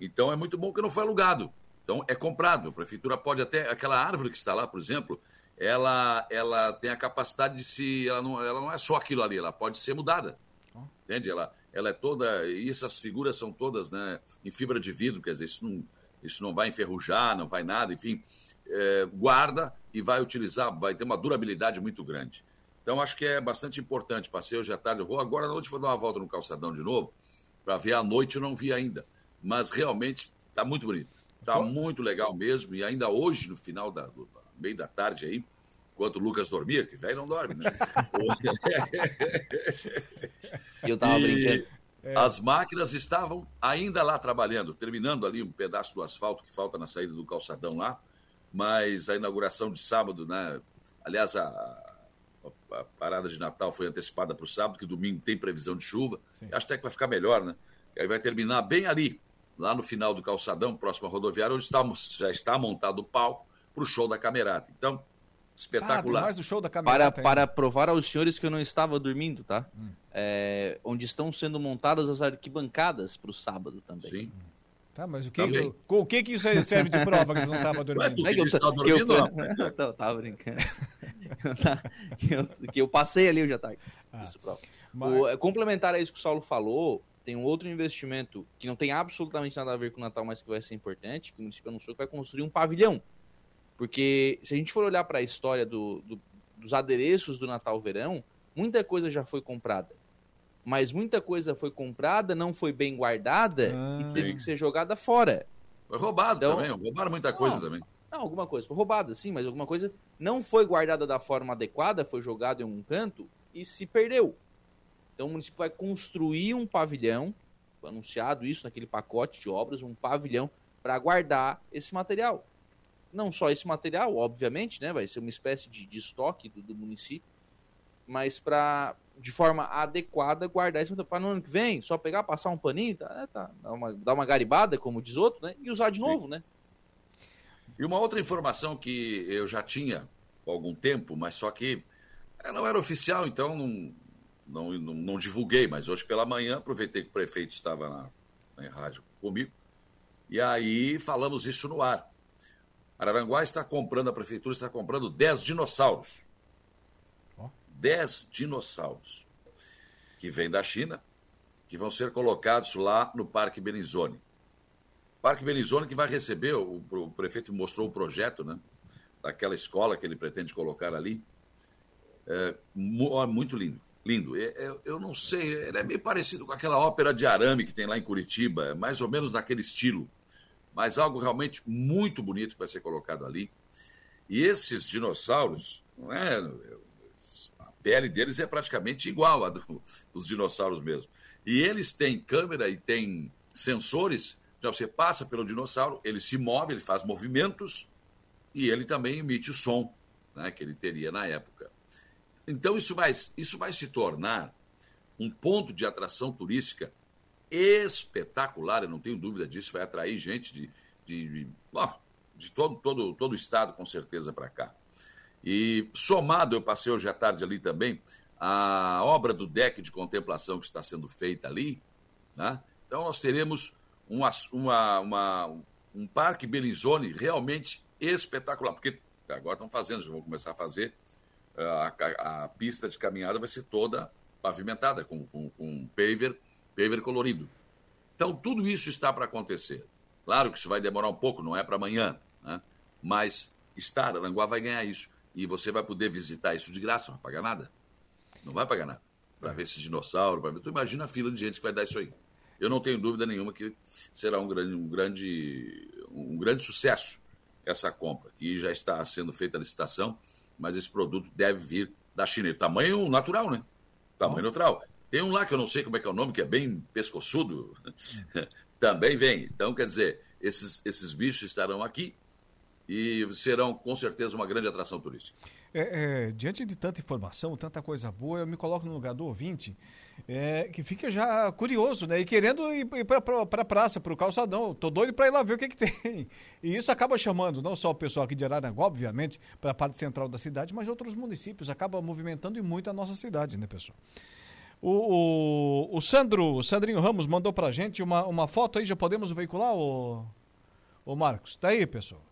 Então é muito bom que não foi alugado. Então é comprado. A prefeitura pode até. Aquela árvore que está lá, por exemplo, ela, ela tem a capacidade de se. Ela não, ela não é só aquilo ali, ela pode ser mudada. Entende? Ela, ela é toda. E essas figuras são todas né, em fibra de vidro, quer dizer, isso não, isso não vai enferrujar, não vai nada, enfim. é, guarda e vai utilizar, vai ter uma durabilidade muito grande. Então acho que é bastante importante. Passei hoje à tarde, vou agora à noite vou dar uma volta no calçadão de novo, para ver à noite eu não vi ainda. Mas realmente está muito bonito. Está muito legal mesmo. E ainda hoje, no final da, do, meio da tarde aí, enquanto o Lucas dormia, que velho não dorme, né? E *laughs* eu tava E brincando. As máquinas estavam ainda lá trabalhando, terminando ali um pedaço do asfalto que falta na saída do calçadão lá. Mas a inauguração de sábado, né? Aliás, a, a- parada de Natal foi antecipada para o sábado, que domingo tem previsão de chuva. Acho até que vai ficar melhor, né? E aí vai terminar bem ali, lá no final do calçadão, próximo à rodoviária, onde estamos, já está montado o palco para o show da Camerata. Então, espetacular. Ah, mais do show da Para, para provar aos senhores que eu não estava dormindo, tá? Hum. É, onde estão sendo montadas as arquibancadas para o sábado também. Sim. Tá, mas o que, com o que, que isso aí serve de prova que eles não estavam dormindo? Não é que eu, *laughs* que eu, eu *laughs* tava brincando. Eu tava- que, eu, que eu passei ali hoje à tarde. Isso, prova. O- é, complementar a isso que o Saulo falou, tem um outro investimento que não tem absolutamente nada a ver com o Natal, mas que vai ser importante, que o município anunciou que vai construir um pavilhão. Porque se a gente for olhar para a história do- do- dos adereços do Natal Verão, muita coisa já foi comprada. Mas muita coisa foi comprada, não foi bem guardada e teve Sim. que ser jogada fora. Foi roubado Então- também, roubaram muita coisa Não. também. Não, alguma coisa foi roubada, sim, mas alguma coisa não foi guardada da forma adequada, foi jogada em um canto e se perdeu. Então o município vai construir um pavilhão, foi anunciado isso naquele pacote de obras, um pavilhão para guardar esse material. Não só esse material, obviamente, né, vai ser uma espécie de, de estoque do, do município, mas para de forma adequada guardar esse material. Para no ano que vem, só pegar, passar um paninho, tá, é, tá, dar, uma, dar uma garibada, como diz outro, né, e usar de novo, né? E uma outra informação que eu já tinha há algum tempo, mas só que eh, não era oficial, então não, não, não, não divulguei, mas hoje pela manhã aproveitei que o prefeito estava na, na rádio comigo, e aí falamos isso no ar. Araranguá está comprando, a prefeitura está comprando 10 dinossauros. 10 dinossauros que vêm da China, que vão ser colocados lá no Parque Benizone. Parque Benizone que vai receber, o, o prefeito mostrou o projeto, né? Daquela escola que ele pretende colocar ali. É, muito lindo, lindo. É, é, eu não sei, ele é meio parecido com aquela ópera de arame que tem lá em Curitiba, é mais ou menos naquele estilo. Mas algo realmente muito bonito que vai ser colocado ali. E esses dinossauros, não é, pele deles é praticamente igual à do, dos dinossauros mesmo. E eles têm câmera e têm sensores. Então você passa pelo dinossauro, ele se move, ele faz movimentos e ele também emite o som né, que ele teria na época. Então isso vai, isso vai se tornar um ponto de atração turística espetacular, eu não tenho dúvida disso, vai atrair gente de, de, de, de todo, todo, todo o estado, com certeza, para cá. E somado, eu passei hoje à tarde ali também, a obra do deck de contemplação que está sendo feita ali. Né? Então, nós teremos uma, uma, uma, um parque Belizone realmente espetacular, porque agora estão fazendo, já vão começar a fazer, a, a, a pista de caminhada vai ser toda pavimentada com, com, com paver, paver colorido. Então, tudo isso está para acontecer. Claro que isso vai demorar um pouco, não é para amanhã, né? mas está, Aranguá vai ganhar isso. E você vai poder visitar isso de graça, não vai pagar nada. Não vai pagar nada. Para ver esse dinossauro, para ver. Tu imagina a fila de gente que vai dar isso aí. Eu não tenho dúvida nenhuma que será um grande, um grande, um grande sucesso essa compra, que já está sendo feita a licitação, mas esse produto deve vir da China. Tamanho natural, né? Tamanho natural. Tem um lá que eu não sei como é que é o nome, que é bem pescoçudo, *laughs* também vem. Então, quer dizer, esses, esses bichos estarão aqui e serão com certeza uma grande atração turística. É, é, diante de tanta informação, tanta coisa boa, eu me coloco no lugar do ouvinte é, que fica já curioso, né? E querendo ir, para a praça, para o calçadão. Tô doido para ir lá ver o que, que tem. *laughs* E isso acaba chamando não só o pessoal aqui de Araranguá, obviamente, para a parte central da cidade, mas outros municípios. Acaba movimentando e muito a nossa cidade, né, pessoal? O, o, o Sandro, o Sandrinho Ramos mandou para a gente uma, uma foto aí, já podemos veicular, o, o Marcos? Tá aí, pessoal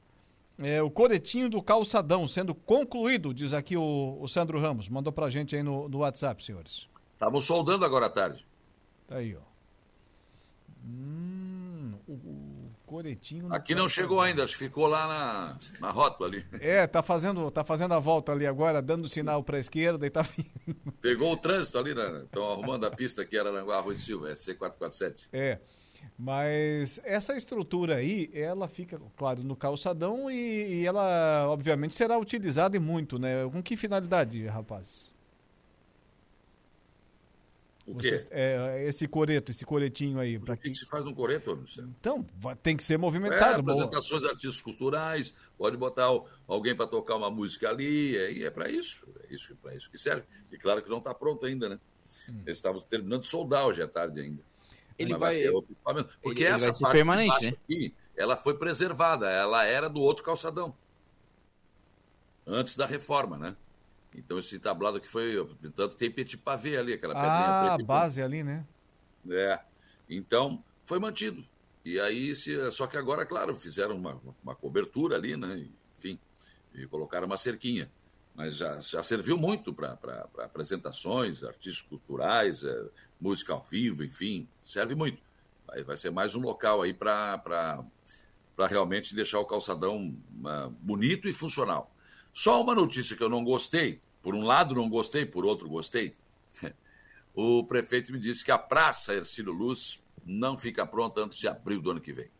é, o coretinho do calçadão sendo concluído, diz aqui o, o Sandro Ramos. Mandou pra gente aí no, no WhatsApp, senhores. Estavam soldando agora à tarde. Tá aí, ó. Hum, o, o coretinho. Aqui não chegou ainda, ficou lá na, na rótula ali. É, tá fazendo, tá fazendo a volta ali agora, dando sinal pra esquerda e tá *laughs* vindo. Pegou o trânsito ali, né? Estão arrumando a pista que era na Rua de Silva, SC447. É. Mas essa estrutura aí, ela fica, claro, no calçadão e, e ela, obviamente, será utilizada e muito, né? Com que finalidade, rapaz? O quê? Você, é, esse coreto, esse coretinho aí. O que, que se faz no coreto, Luciano? Então, tem que ser movimentado. É, apresentações boa. artistas culturais, pode botar alguém para tocar uma música ali, é, é para isso, é isso, para isso que serve. E claro que não está pronto ainda, né? Hum. Eles estavam terminando de soldar hoje à tarde ainda. Ele vai. Porque ele, essa vai ser permanente, né? Aqui, ela foi preservada, ela era do outro calçadão. Antes da reforma, né? Então esse tablado aqui foi. Tanto tem petit pavê ali, aquela pedrinha. Ah, base ali, né? É. Então, foi mantido. E aí, se, só que agora, claro, fizeram uma, uma cobertura ali, né? Enfim, e colocaram uma cerquinha. Mas já, já serviu muito para apresentações, artistas culturais, é, música ao vivo, enfim, serve muito. Vai, vai ser mais um local aí para realmente deixar o calçadão uh, bonito e funcional. Só uma notícia que eu não gostei, por um lado não gostei, por outro gostei. *laughs* o prefeito me disse que a Praça Ercílio Luz não fica pronta antes de abril do ano que vem.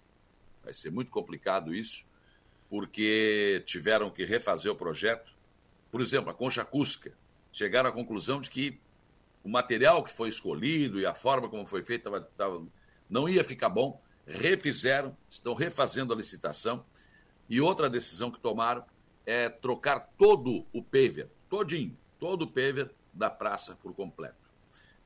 Vai ser muito complicado isso, porque tiveram que refazer o projeto. Por exemplo, a concha acústica. Chegaram à conclusão de que o material que foi escolhido e a forma como foi feita não ia ficar bom. Refizeram, estão refazendo a licitação. E outra decisão que tomaram é trocar todo o paver, todinho, todo o paver da praça por completo.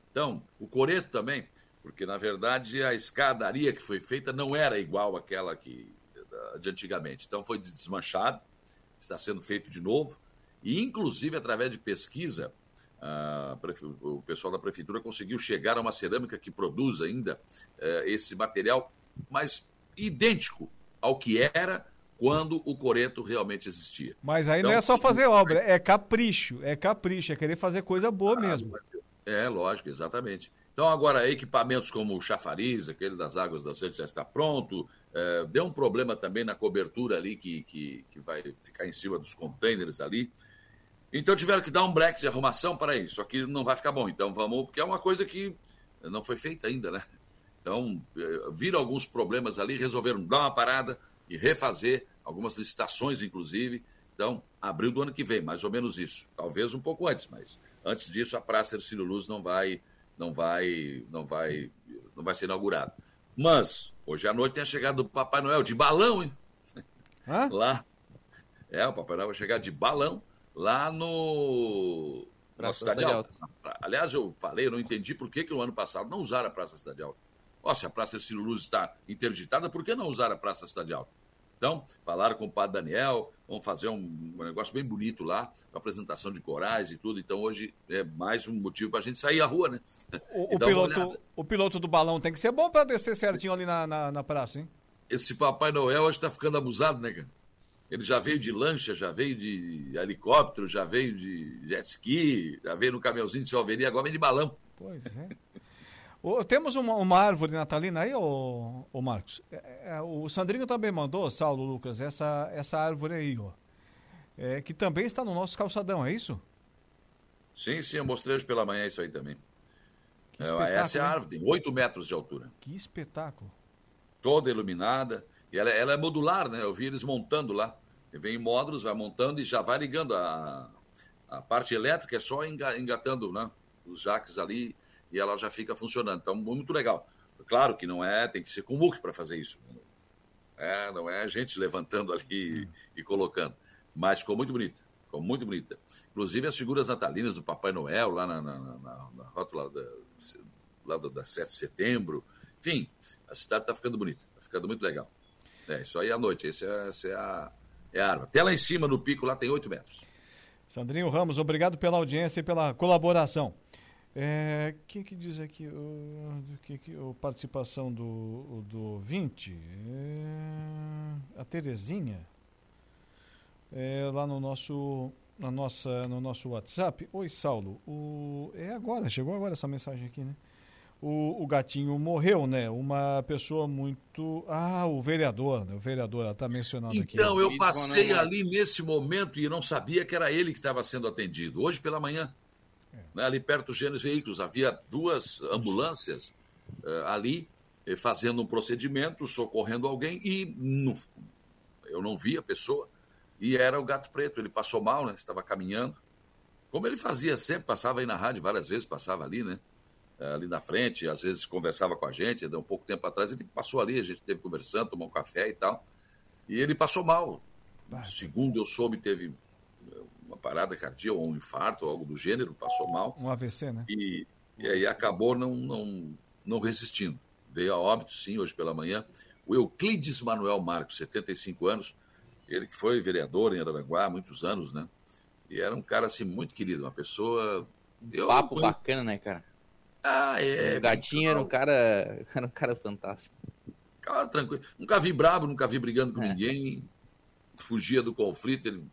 Então, o coreto também, porque na verdade a escadaria que foi feita não era igual àquela que, de antigamente. Então foi desmanchado, está sendo feito de novo, e inclusive através de pesquisa o pessoal da prefeitura conseguiu chegar a uma cerâmica que produz ainda eh, esse material, mas idêntico ao que era quando o coreto realmente existia. Mas aí Então, não é só fazer obra, é capricho, é capricho, é querer fazer coisa boa mesmo. É, lógico, exatamente. Então, agora, equipamentos como o chafariz, aquele das águas da sede já está pronto. É, deu um problema também na cobertura ali, que, que, que vai ficar em cima dos containers ali. Então, tiveram que dar um break de arrumação para isso. Só que não vai ficar bom. Então, vamos, porque é uma coisa que não foi feita ainda, né? Então, eh, viram alguns problemas ali, resolveram dar uma parada e refazer, algumas licitações, inclusive. Então, abril do ano que vem, mais ou menos isso. Talvez um pouco antes, mas antes disso, a Praça Ercílio Luz não vai não vai, não vai, não vai ser inaugurado. Mas, hoje à noite tem a chegada do Papai Noel de balão, hein? Hã? *laughs* Lá. É, o Papai Noel vai chegar de balão lá no. Praça Cidade Cidade Alta. Aliás, eu falei, eu não entendi por que, que no ano passado não usaram a Praça Cidade Alta. Ó, se a Praça Ercílio Luz está interditada, por que não usar a Praça Cidade Alta? Então, falaram com o Padre Daniel, vamos fazer um, um negócio bem bonito lá, com apresentação de corais e tudo. Então, hoje é mais um motivo para a gente sair à rua, né? O, o *laughs* piloto, o piloto do balão tem que ser bom para descer certinho ali na, na, na praça, hein? Esse Papai Noel hoje está ficando abusado, né, cara? Ele já veio de lancha, já veio de helicóptero, já veio de jet ski, já veio no caminhãozinho de Salveria, agora vem de balão. Pois é. Temos uma, uma árvore natalina aí, ô, ô Marcos? É, é, o Sandrinho também mandou, Saulo Lucas, essa, essa árvore aí, ó. É, que também está no nosso calçadão, é isso? Sim, sim, eu mostrei hoje pela manhã isso aí também. É, essa é a árvore, tem 8 metros de altura. Que espetáculo. Toda iluminada. E ela, ela é modular, né? Eu vi eles montando lá. Vem em módulos, vai montando e já vai ligando a, a parte elétrica, é só enga- engatando né? os jaques ali e ela já fica funcionando. Então, muito legal. Claro que não é, tem que ser com muque para fazer isso. É, não é a gente levantando ali e, e colocando. Mas ficou muito bonita. Ficou muito bonita. Inclusive as figuras natalinas do Papai Noel, lá na, na, na, na- rótula da, lá da, da 7 de setembro. Enfim, a cidade está ficando bonita. Está ficando muito legal. É, isso aí à noite. Esse é, essa é a, é a árvore. Até lá em cima, no pico, lá tem 8 metros. Sandrinho Ramos, obrigado pela audiência e pela colaboração. É, o que, que diz aqui? O, que, que, o participação do, do 20? É, a Terezinha, é, lá no nosso, na nossa, no nosso WhatsApp. Oi, Saulo. O, é agora, chegou agora essa mensagem aqui, né? O, o gatinho morreu, né? Uma pessoa muito. Ah, o vereador, né? O vereador, ela está mencionando aqui. Então, eu passei ali nesse momento e não sabia que era ele que estava sendo atendido. Hoje pela manhã, né, ali perto do Gênesis Veículos, havia duas ambulâncias eh, ali eh, fazendo um procedimento, socorrendo alguém e não- eu não vi a pessoa. E era o gato preto, ele passou mal, né? Estava caminhando. Como ele fazia sempre, passava aí na rádio várias vezes, passava ali, né? eh, Ali na frente, às vezes conversava com a gente, há um pouco tempo atrás, ele passou ali, a gente esteve conversando, tomou um café e tal. E ele passou mal. Segundo eu soube, teve uma parada cardíaca, ou um infarto, ou algo do gênero, passou mal. Um AVC, né? E, e aí acabou não, não, não resistindo. Veio a óbito, sim, hoje pela manhã. O Euclides Manuel Marcos, 75 anos, ele que foi vereador em Araranguá há muitos anos, né? E era um cara, assim, muito querido, uma pessoa... eu Papo conheço- bacana, né, cara? Ah, é. O gatinho era um cara, *laughs* era um cara fantástico. Cara, tranquilo. Nunca vi brabo, nunca vi brigando com ninguém. Fugia do conflito, ele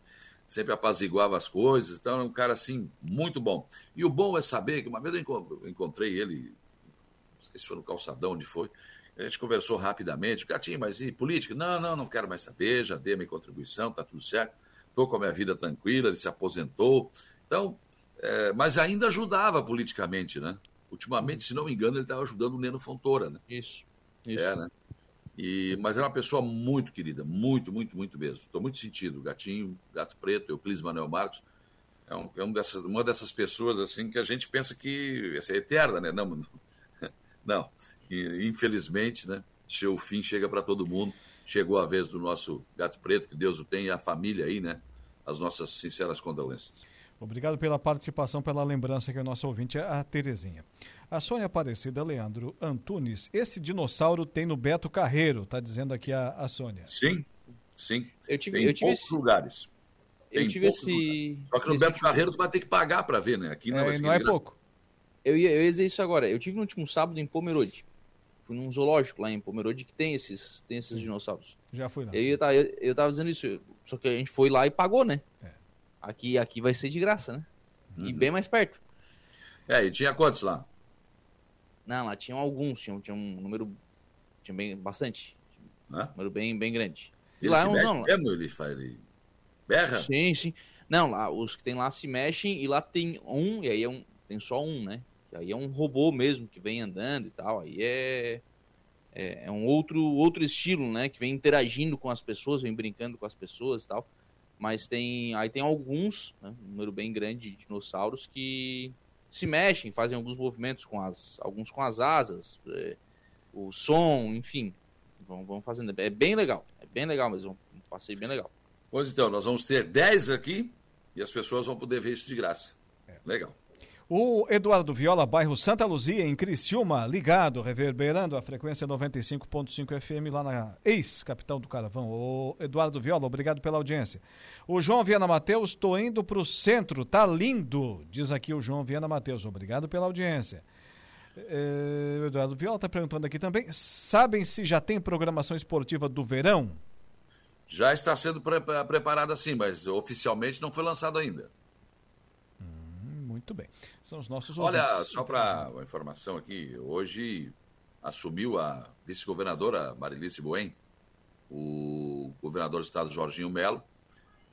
sempre apaziguava as coisas. Então, era um cara, assim, muito bom. E o bom é saber que uma vez eu encon- eu encontrei ele, não sei se foi no calçadão, onde foi. A gente conversou rapidamente. Gatinho, mas e política? Não, não, não quero mais saber. Já dei a minha contribuição, tá tudo certo. Estou com a minha vida tranquila, ele se aposentou. Então, é, mas ainda ajudava politicamente, né? Ultimamente, se não me engano, ele estava ajudando o Neno Fontoura, né? Isso. isso. É, né? E, mas era uma pessoa muito querida, muito, muito, muito mesmo. Estou muito sentido. Gatinho, Gato Preto, Euclides Manuel Marcos. É, um, é dessas, uma dessas pessoas assim que a gente pensa que essa é eterna, né? Não, *laughs* não. E, infelizmente, né? O fim chega para todo mundo. Chegou a vez do nosso Gato Preto, que Deus o tenha, a família aí, né? As nossas sinceras condolências. Obrigado pela participação, pela lembrança que o nosso ouvinte é a Terezinha. A Sônia Aparecida Leandro Antunes, esse dinossauro tem no Beto Carreiro, tá dizendo aqui a, a Sônia. Sim, sim. Eu tive, Tem eu em tive poucos esse, lugares. eu Tem tive esse. lugares. Só que no esse Beto último- Carreiro tu vai ter que pagar para ver, né? Aqui não, É, vai ser não é pouco. Eu ia, eu ia dizer isso agora. Eu tive no último sábado em Pomerode. fui num zoológico lá em Pomerode que tem esses, tem esses dinossauros. Já fui lá. Eu, eu, tava, eu, eu tava dizendo isso, só que a gente foi lá e pagou, né? É. Aqui, aqui vai ser de graça, né? E bem mais perto. É, e tinha quantos lá? Não, lá tinham alguns, tinha, tinha um número. Tinha bem, bastante. Um número bem, bem grande. E Ele lá se um- mexe não, mesmo? Ele faz... Ele berra? Sim, sim. Não, lá, os que tem lá se mexem e lá tem um, e aí é um, tem só um, né? E aí é um robô mesmo que vem andando e tal. Aí é, é, é um outro, outro estilo, né? Que vem interagindo com as pessoas, vem brincando com as pessoas e tal. Mas tem. Aí tem alguns, né, um número bem grande de dinossauros que se mexem, fazem alguns movimentos com as. alguns com as asas, é, o som, enfim. Vão, vão fazendo. É bem legal. É bem legal mesmo. Um passeio bem legal. Pois então, nós vamos ter 10 aqui e as pessoas vão poder ver isso de graça. Legal. O Eduardo Viola, bairro Santa Luzia, em Criciúma, ligado, reverberando a frequência 95.5 FM lá na ex-capital do Caravão. O Eduardo Viola, obrigado pela audiência. O João Viana Mateus, tô indo pro centro, tá lindo, diz aqui o João Viana Mateus. Obrigado pela audiência. É, o Eduardo Viola está perguntando aqui também, sabem se já tem programação esportiva do verão? Já está sendo pre preparado assim, mas oficialmente não foi lançado ainda. Muito bem. São os nossos Olha, ouvintes. só para uma informação aqui, hoje assumiu a vice-governadora Marilice Boen, o governador do estado Jorginho Melo,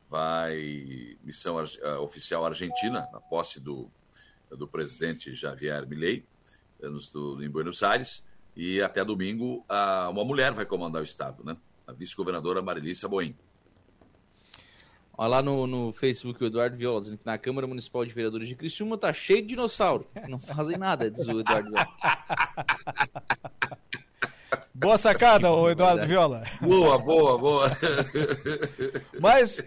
vai missão eh, oficial argentina, na posse do, do presidente Javier Milei, eh, nos- do- em Buenos Aires, e até domingo a- uma mulher vai comandar o estado, né? A vice-governadora Marilice Boen. Olha lá no, no Facebook o Eduardo Viola, dizendo que na Câmara Municipal de Vereadores de Criciúma tá cheio de dinossauro. Não fazem nada, diz o Eduardo Viola. *laughs* Boa sacada, o Eduardo Viola. Boa, boa, boa. *laughs* Mas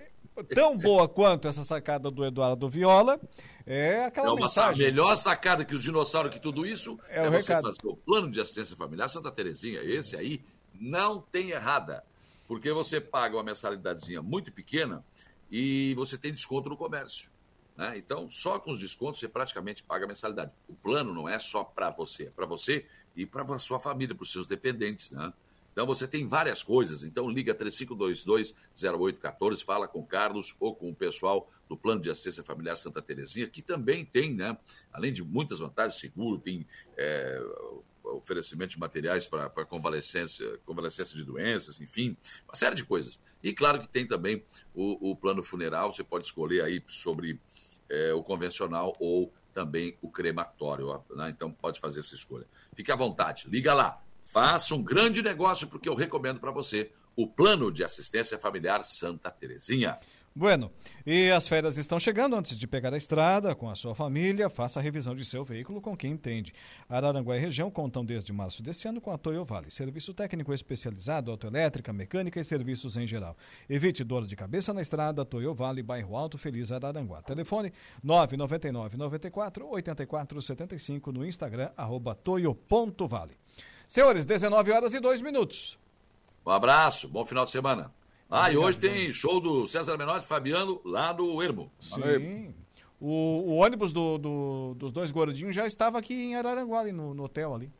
tão boa quanto essa sacada do Eduardo Viola é aquela É uma sa- mensagem. melhor sacada que os dinossauros que tudo isso É é, o você recado. fazer o plano de assistência familiar Santa Terezinha. Esse aí não tem errada. Porque você paga uma mensalidadezinha muito pequena e você tem desconto no comércio. né? Então, só com os descontos você praticamente paga a mensalidade. O plano não é só para você, é para você e para sua família, para os seus dependentes. Né? Então você tem várias coisas. Então liga 3522-0814, fala com o Carlos ou com o pessoal do Plano de Assistência Familiar Santa Terezinha, que também tem, né? Além de muitas vantagens, seguro, tem é, oferecimento de materiais para convalescência, convalescência de doenças, enfim, uma série de coisas. E claro que tem também o, o plano funeral, você pode escolher aí sobre é, o convencional ou também o crematório. né? Então pode fazer essa escolha. Fique à vontade, liga lá. Faça um grande negócio, porque eu recomendo para você o Plano de Assistência Familiar Santa Terezinha. Bueno, e as férias estão chegando. Antes de pegar a estrada com a sua família, faça a revisão de seu veículo com quem entende. Araranguá e região contam desde março deste ano com a Toyo Vale, serviço técnico especializado, autoelétrica, mecânica e serviços em geral. Evite dor de cabeça na estrada, Toyo Vale, bairro Alto Feliz, Araranguá. Telefone 999 94 84 75 no Instagram, arroba toyo.vale. Senhores, 19 horas e 2 minutos. Um abraço, bom final de semana. Ah, e hoje tem show do César Menotti e Fabiano lá no Ermo. Sim. O, o ônibus do- do- dos dois gordinhos já estava aqui em Araranguá, ali no, no hotel ali.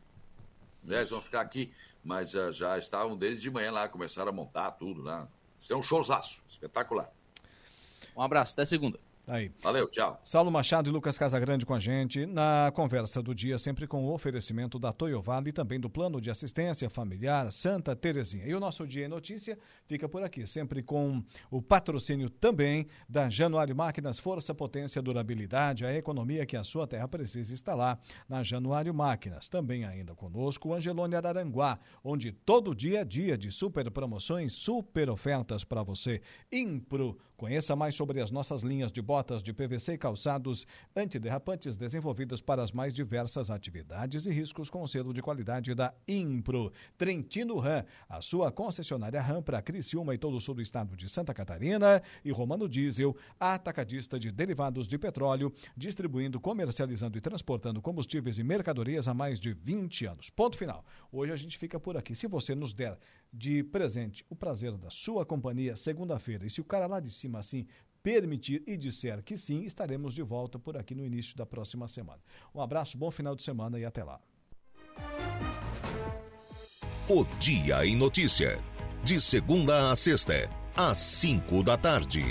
É, eles vão ficar aqui, mas ah, já estavam desde de manhã lá, começaram a montar tudo lá. Isso é um showzaço, espetacular. Um abraço, até segunda. Aí. Valeu, tchau. Saulo Machado e Lucas Casagrande com a gente na conversa do dia, sempre com o oferecimento da Toyo Vale e também do Plano de Assistência Familiar Santa Terezinha. E o nosso Dia em Notícia fica por aqui, sempre com o patrocínio também da Januário Máquinas, força, potência, durabilidade, a economia que a sua terra precisa está lá na Januário Máquinas. Também ainda conosco o Angelone Araranguá, onde todo dia é dia de super promoções, super ofertas para você. Impro, conheça mais sobre as nossas linhas de botas de PVC e calçados antiderrapantes desenvolvidas para as mais diversas atividades e riscos com o selo de qualidade da Impro. Trentino Ram, a sua concessionária Ram para Criciúma e todo o sul do estado de Santa Catarina e Romano Diesel, atacadista de derivados de petróleo, distribuindo, comercializando e transportando combustíveis e mercadorias há mais de 20 anos. Ponto final. Hoje a gente fica por aqui. Se você nos der de presente o prazer da sua companhia segunda-feira, e se o cara lá de cima assim permitir e disser que sim, estaremos de volta por aqui no início da próxima semana. Um abraço, bom final de semana e até lá. O Dia em Notícia. De segunda a sexta, às cinco da tarde.